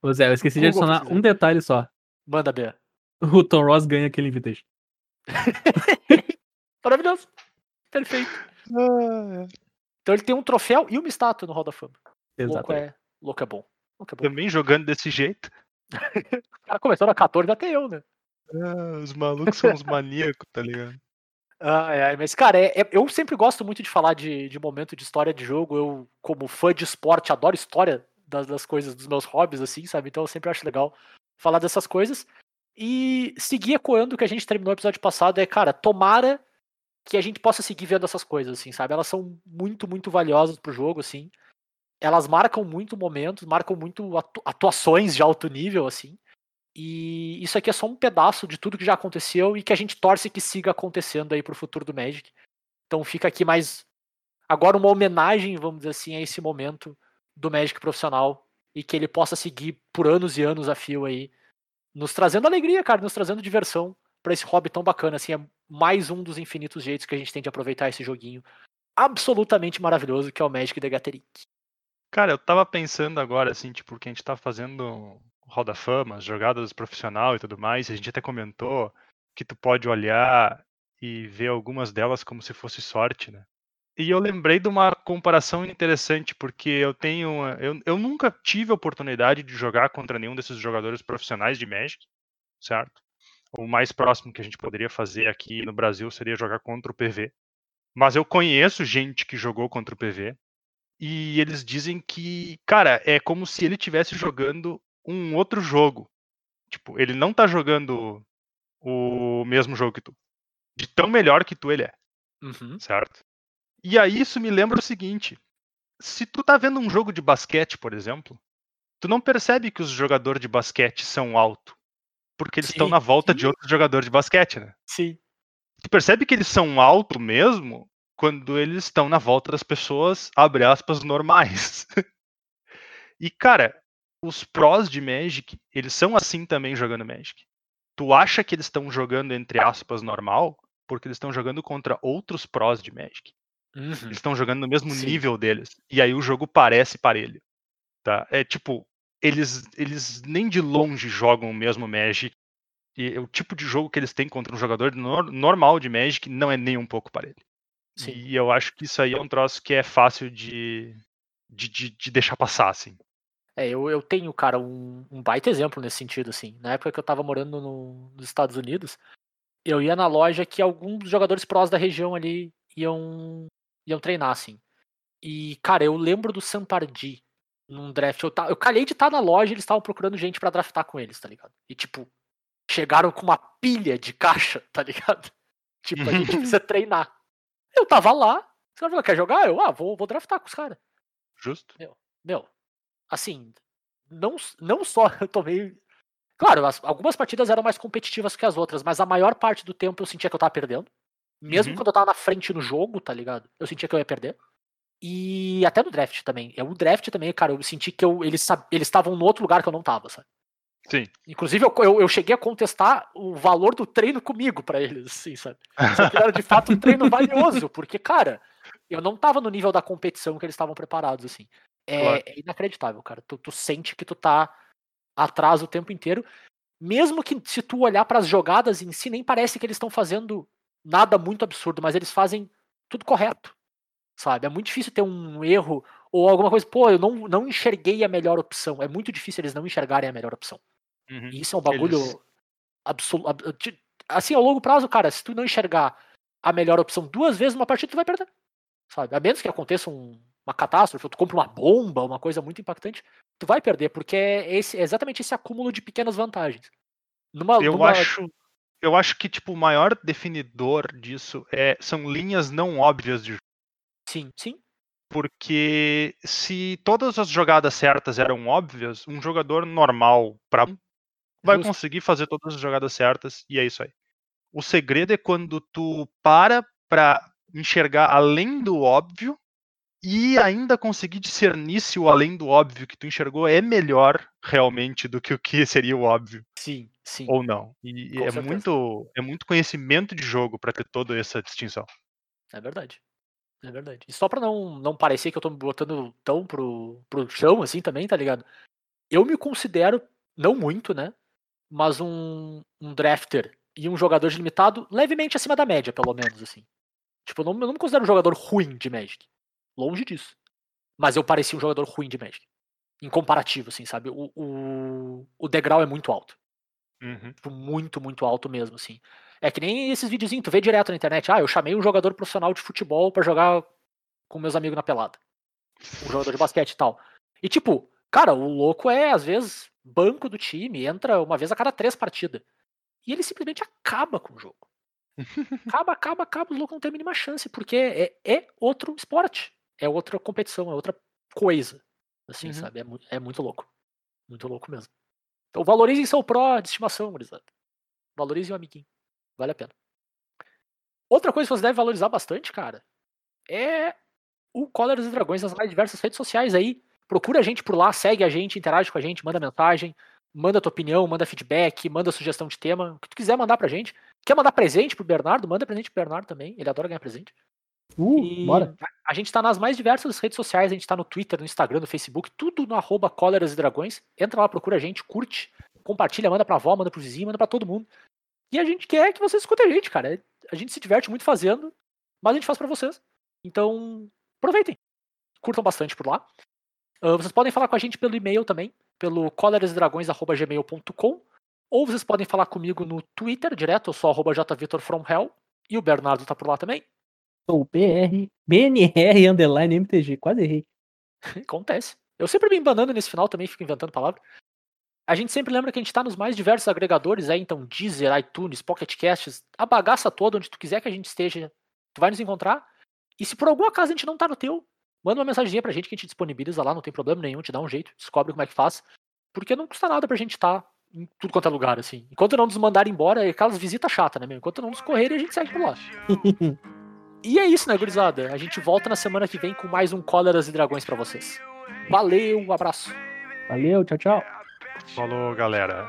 Ô Zé, eu esqueci de adicionar um detalhe só. Manda, Bea. O Tom Ross ganha aquele invitation. Maravilhoso. Perfeito. Então ele tem um troféu e uma estátua no Hall da Fama. Louco Exato. é, louco é bom. Louco é bom. Também jogando desse jeito. O cara começou na 14, até eu, né? Ah, os malucos são uns maníacos, tá ligado? Ai, ai, mas, cara, é- é- eu sempre gosto muito de falar de, de momento de história de jogo. Eu, como fã de esporte, adoro história das, das coisas, dos meus hobbies, assim, sabe? Então eu sempre acho legal falar dessas coisas. E seguir ecoando o que a gente terminou o episódio passado é, cara, tomara que a gente possa seguir vendo essas coisas, assim, sabe? Elas são muito, muito valiosas pro jogo, assim. Elas marcam muito momentos, marcam muito atu- atuações de alto nível, assim. E isso aqui é só um pedaço de tudo que já aconteceu e que a gente torce que siga acontecendo aí pro futuro do Magic. Então fica aqui mais agora uma homenagem, vamos dizer assim, a esse momento do Magic profissional e que ele possa seguir por anos e anos a fio aí, nos trazendo alegria, cara, nos trazendo diversão pra esse hobby tão bacana, assim, é mais um dos infinitos jeitos que a gente tem de aproveitar esse joguinho absolutamente maravilhoso que é o Magic the Gathering. Cara, eu tava pensando agora, assim, tipo, que a gente tá fazendo o Hall da Fama, as jogadas profissional e tudo mais, a gente até comentou que tu pode olhar e ver algumas delas como se fosse sorte, né? E eu lembrei de uma comparação interessante, porque eu tenho. Eu, eu nunca tive a oportunidade de jogar contra nenhum desses jogadores profissionais de Magic, certo? O mais próximo que a gente poderia fazer aqui no Brasil seria jogar contra o PV. Mas eu conheço gente que jogou contra o PV e eles dizem que, cara, é como se ele estivesse jogando um outro jogo. Tipo, ele não tá jogando o mesmo jogo que tu. De tão melhor que tu ele é, Uhum. certo? E aí isso me lembra o seguinte: se tu tá vendo um jogo de basquete, por exemplo, tu não percebe que os jogadores de basquete são alto, porque eles estão na volta de outros jogadores de basquete, né? Sim. Tu percebe que eles são alto mesmo quando eles estão na volta das pessoas, abre aspas, normais. e, cara, os prós de Magic, eles são assim também jogando Magic. Tu acha que eles estão jogando, entre aspas, normal, porque eles estão jogando contra outros prós de Magic. Uhum. Eles estão jogando no mesmo Sim. nível deles. E aí o jogo parece parelho. Tá? É tipo, eles, eles nem de longe jogam o mesmo Magic. E o tipo de jogo que eles têm contra um jogador nor- normal de Magic não é nem um pouco parelho. Sim. E eu acho que isso aí é um troço que é fácil de, de, de, de deixar passar, assim. É, eu, eu tenho, cara, um, um baita exemplo nesse sentido, assim. Na época que eu tava morando no- nos Estados Unidos, eu ia na loja que alguns jogadores prós da região ali iam, iam treinar, assim. E, cara, eu lembro do Sampardi num draft. Eu, ta- eu calhei de estar na loja e eles estavam procurando gente pra draftar com eles, tá ligado? E, tipo, chegaram com uma pilha de caixa, tá ligado? Tipo, a gente precisa treinar. Eu tava lá, os caras falaram, quer jogar? Eu, ah, vou, vou draftar com os caras. Justo? Meu, assim, não, não só eu tomei. Claro, as- algumas partidas eram mais competitivas que as outras, mas a maior parte do tempo eu sentia que eu tava perdendo. Mesmo Uhum. quando eu tava na frente no jogo, tá ligado? Eu sentia que eu ia perder. E até no draft também. É, O draft também, cara, eu senti que eu, eles estavam no outro lugar que eu não tava, sabe? Sim. Inclusive, eu, eu, eu cheguei a contestar o valor do treino comigo pra eles, assim, sabe? Só que era de fato um treino valioso, porque, cara, eu não tava no nível da competição que eles estavam preparados, assim. É, Claro. é inacreditável, cara. Tu, tu sente que tu tá atrás o tempo inteiro. Mesmo que se tu olhar pras jogadas em si, nem parece que eles estão fazendo nada muito absurdo, mas eles fazem tudo correto. Sabe? É muito difícil ter um erro ou alguma coisa, pô, eu não, não enxerguei a melhor opção. É muito difícil eles não enxergarem a melhor opção. Uhum. E isso é um bagulho Eles- absoluto. Assim, ao longo prazo, cara, se tu não enxergar a melhor opção duas vezes numa partida, tu vai perder. Sabe? A menos que aconteça um- uma catástrofe, ou tu compra uma bomba, uma coisa muito impactante, tu vai perder, porque é, esse, é exatamente esse acúmulo de pequenas vantagens. Numa, Eu numa- acho. Eu acho que, tipo, o maior definidor disso é, são linhas não óbvias de jogo. Sim, sim. Porque se todas as jogadas certas eram óbvias, um jogador normal pra um vai Justo. conseguir fazer todas as jogadas certas e é isso aí. O segredo é quando tu para pra enxergar além do óbvio e ainda conseguir discernir se o além do óbvio que tu enxergou é melhor realmente do que o que seria o óbvio Sim, sim. ou não. E e é certeza. muito é muito conhecimento de jogo pra ter toda essa distinção. É verdade. É verdade. E só pra não, não parecer que eu tô me botando tão pro, pro chão, assim, também, tá ligado? Eu me considero, não muito, né? Mas um, um drafter e um jogador de limitado levemente acima da média, pelo menos, assim. Tipo, eu não, eu não me considero um jogador ruim de Magic. Longe disso. Mas eu parecia um jogador ruim de Magic. Em comparativo, assim, sabe? O, o, o degrau é muito alto. Uhum. Tipo, muito, muito alto mesmo, assim. É que nem esses videozinhos, tu vê direto na internet, ah, eu chamei um jogador profissional de futebol pra jogar com meus amigos na pelada. Um jogador de basquete e tal. E tipo, cara, o louco é, às vezes, banco do time, entra uma vez a cada três partidas. E ele simplesmente acaba com o jogo. Acaba, acaba, acaba, o louco não tem a mínima chance, porque é, é outro esporte. É outra competição, é outra coisa. Assim, Uhum. sabe? É, é muito louco. Muito louco mesmo. Então valorizem seu pró de estimação, gurizada. Valorizem o amiguinho. Vale a pena. Outra coisa que você deve valorizar bastante, cara, é o Cóleras e Dragões nas mais diversas redes sociais aí. Procura a gente por lá, segue a gente, interage com a gente, manda mensagem, manda tua opinião, manda feedback, manda sugestão de tema, o que tu quiser mandar pra gente. Quer mandar presente pro Bernardo? Manda presente pro Bernardo também, ele adora ganhar presente. Uh, E bora. A, a gente tá nas mais diversas redes sociais, a gente tá no Twitter, no Instagram, no Facebook, tudo no arroba e Dragões. Entra lá, procura a gente, curte, compartilha, manda pra avó, manda pro vizinho, manda pra todo mundo. E a gente quer que vocês escutem a gente, cara. A gente se diverte muito fazendo, mas a gente faz pra vocês. Então, aproveitem. Curtam bastante por lá. Ah, vocês podem falar com a gente pelo e-mail também, pelo colerasdragões.gmail.com Ou vocês podem falar comigo no Twitter direto, eu sou arroba jvitorfromhell, e o Bernardo tá por lá também. Sou BR, BNR underline MTG, quase errei. Acontece. Eu sempre me embanando nesse final também, fico inventando palavra. A gente sempre lembra que a gente tá nos mais diversos agregadores aí, então Deezer, iTunes, Pocket Casts, a bagaça toda, onde tu quiser que a gente esteja, tu vai nos encontrar. E se por algum acaso a gente não tá no teu, manda uma mensaginha pra gente que a gente disponibiliza lá, não tem problema nenhum, te dá um jeito, descobre como é que faz. Porque não custa nada pra gente estar tá em tudo quanto é lugar, assim. Enquanto não nos mandarem embora, é aquelas visitas chatas, né, meu? Enquanto não nos correrem, a gente segue por lá. e é isso, né, gurizada? A gente volta na semana que vem com mais um Cóleras e Dragões pra vocês. Valeu, um abraço. Valeu, tchau, tchau. Falou, galera.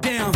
Damn,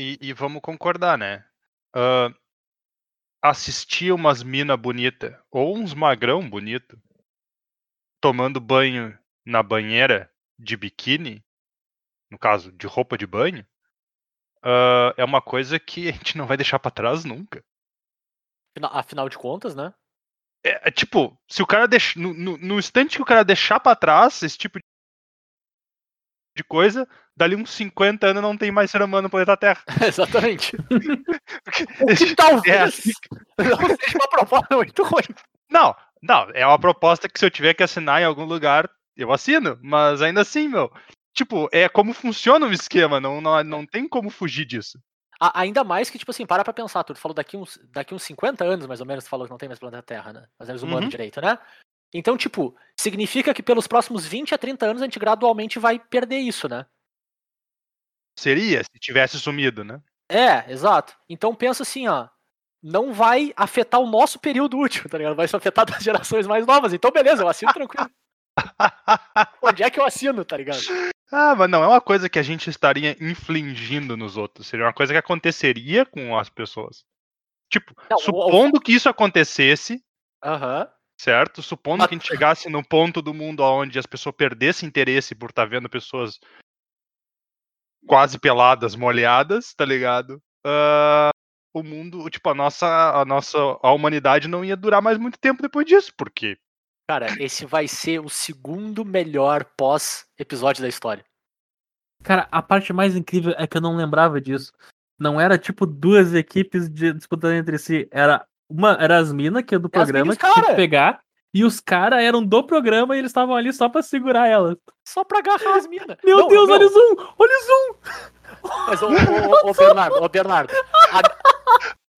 e, e vamos concordar, né? Ah, assistir umas mina bonita ou uns magrão bonito tomando banho na banheira de biquíni, no caso de roupa de banho, ah, é uma coisa que a gente não vai deixar pra trás nunca. Afina- Afinal de contas, né? É, é tipo, se o cara deixa, no, no, no instante que o cara deixar pra trás esse tipo de coisa, dali uns 50 anos não tem mais ser humano no planeta Terra. Exatamente. Que esse- talvez é assim não seja uma proposta muito ruim. Não, não, é uma proposta que se eu tiver que assinar em algum lugar, eu assino, mas ainda assim, meu. Tipo, é como funciona o esquema, não, não, não tem como fugir disso. Ainda mais que, tipo assim, para pra pensar, tu falou daqui uns, daqui uns 50 anos, mais ou menos, tu falou que não tem mais planeta Terra, né? Mas eles humanos Uhum. direito, né? Então, tipo, significa que pelos próximos 20 a 30 anos a gente gradualmente vai perder isso, né? Seria se tivesse sumido, né? É, exato. Então pensa assim, ó. Não vai afetar o nosso período útil, tá ligado? Vai só afetar das gerações mais novas. Então, beleza, eu assino tranquilo. Onde é que eu assino, tá ligado? ah, mas não é uma coisa que a gente estaria infligindo nos outros. Seria uma coisa que aconteceria com as pessoas. Tipo, Não, o- supondo que isso acontecesse, Aham. certo? Supondo Mas- que a gente chegasse no ponto do mundo onde as pessoas perdessem interesse por estar vendo pessoas quase peladas, molhadas, tá ligado? Ah, o mundo, tipo, a nossa, a nossa, a humanidade não ia durar mais muito tempo depois disso, porque Cara, esse vai ser o segundo melhor pós-episódio da história. Cara, a parte mais incrível é que eu não lembrava disso. Não era tipo duas equipes de- disputando entre si. Era uma, era as minas, que é do É programa, minas, que tinha que pegar. E os caras eram do programa e eles estavam ali só pra segurar elas. Só pra agarrar as minas. Meu Não, Deus, meu, olha o zoom! Olha o zoom! Mas, ô, ô, ô, ô, Bernardo, ô, Bernardo. a-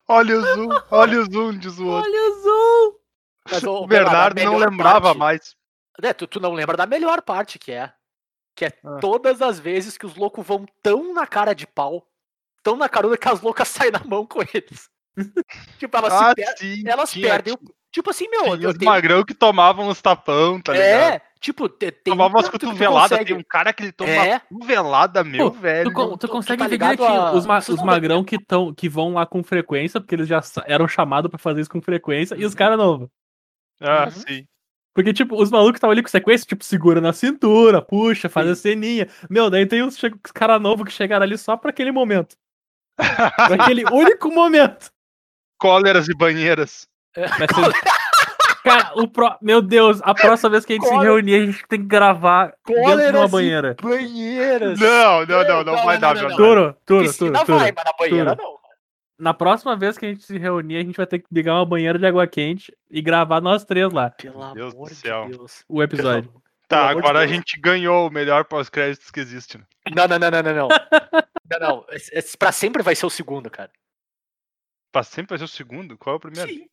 Olha o zoom, olha o zoom, diz o outro. Olha o zoom! mas, ô, O Bernardo não lembrava parte- mais. É, tu, tu não lembra da melhor parte que é. Que é Ah. todas as vezes que os loucos vão tão na cara de pau, tão na carona que as loucas saem na mão com eles. tipo, elas, se Ah, per- sim. elas tinha, perdem o. Tipo assim, meu, Tinha os tenho- magrão que tomavam uns tapão, tá ligado? É, tipo, te- tem. Tomava umas cotoveladas. consegue- Tem um cara que ele toma É. uma cotovelada, meu, Pô, velho. Tu, tu tu- tu consegue tá ver direitinho a- os, ma- os magrão que, tão, que vão lá com frequência, porque eles já eram chamados pra fazer isso com frequência, e os caras novos. Ah, Uhum. sim. Porque, tipo, os malucos estavam ali com sequência, tipo, segura na cintura, puxa, faz a ceninha. Meu, daí tem os, che- os caras novos que chegaram ali só pra aquele momento. pra aquele único momento. Cóleras e banheiras. Ser- Cara, o pro... meu Deus, a próxima vez que a gente se Cólera- reunir, a gente tem que gravar dentro de uma e banheira. Banheiras. Não, não, não, não, Não, vai não, dar, não, meu não. Turo, Turo, Turo, Turo. vai, mas na banheira Turo. não. Na próxima vez que a gente se reunir, a gente vai ter que ligar uma banheira de água quente e gravar nós três lá, Pelo Deus do amor de céu. Deus. o episódio. Pelo Tá, de agora a Deus. gente ganhou o melhor pós-créditos que existe. né? Não, não, não, não, não, não. não, não. Esse, esse pra sempre vai ser o segundo, cara. Pra sempre vai ser o segundo? Qual é o primeiro? Sim.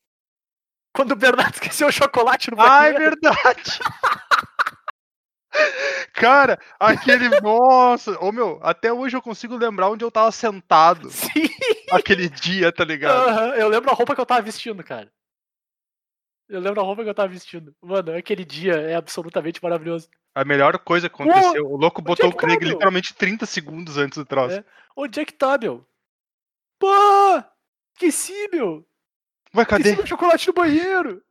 Quando o Bernardo esqueceu o chocolate no Ah, é banheiro. verdade! Cara, aquele. Nossa! Ô meu, até hoje eu consigo lembrar onde eu tava sentado Sim. aquele dia, tá ligado? Aham, Eu lembro a roupa que eu tava vestindo, cara. Eu lembro a roupa que eu tava vestindo. Mano, aquele dia é absolutamente maravilhoso. A melhor coisa que aconteceu. O louco botou é o que tá, Craig meu? literalmente 30 segundos antes do troço. É. Onde é que tá, meu? Pô! Esqueci, meu! Ué, cadê? Meu chocolate no banheiro!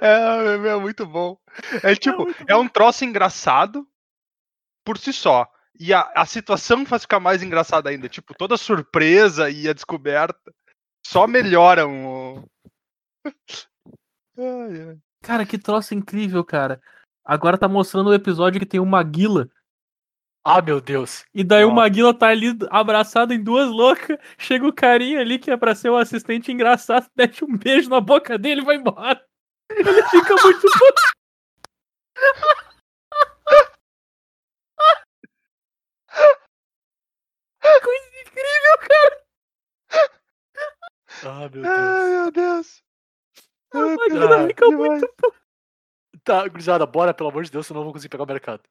É, é, é muito bom. É tipo, muito é um troço engraçado por si só. E a, a situação faz ficar mais engraçada ainda. Tipo, toda a surpresa e a descoberta só melhoram o. Cara, que troço incrível, cara. Agora tá mostrando o episódio que tem o Maguila. Ah, meu Deus. E daí o Nossa. Maguila tá ali abraçado em duas loucas. Chega o carinha ali que é pra ser o assistente engraçado, mete um beijo na boca dele e vai embora. Ele fica muito puto. Coisa incrível, cara. Ah, meu Deus. Ai, meu Deus. Ai, Maguila fica demais. Tá, gurizada, bora, pelo amor de Deus, senão eu não vou conseguir pegar o mercado.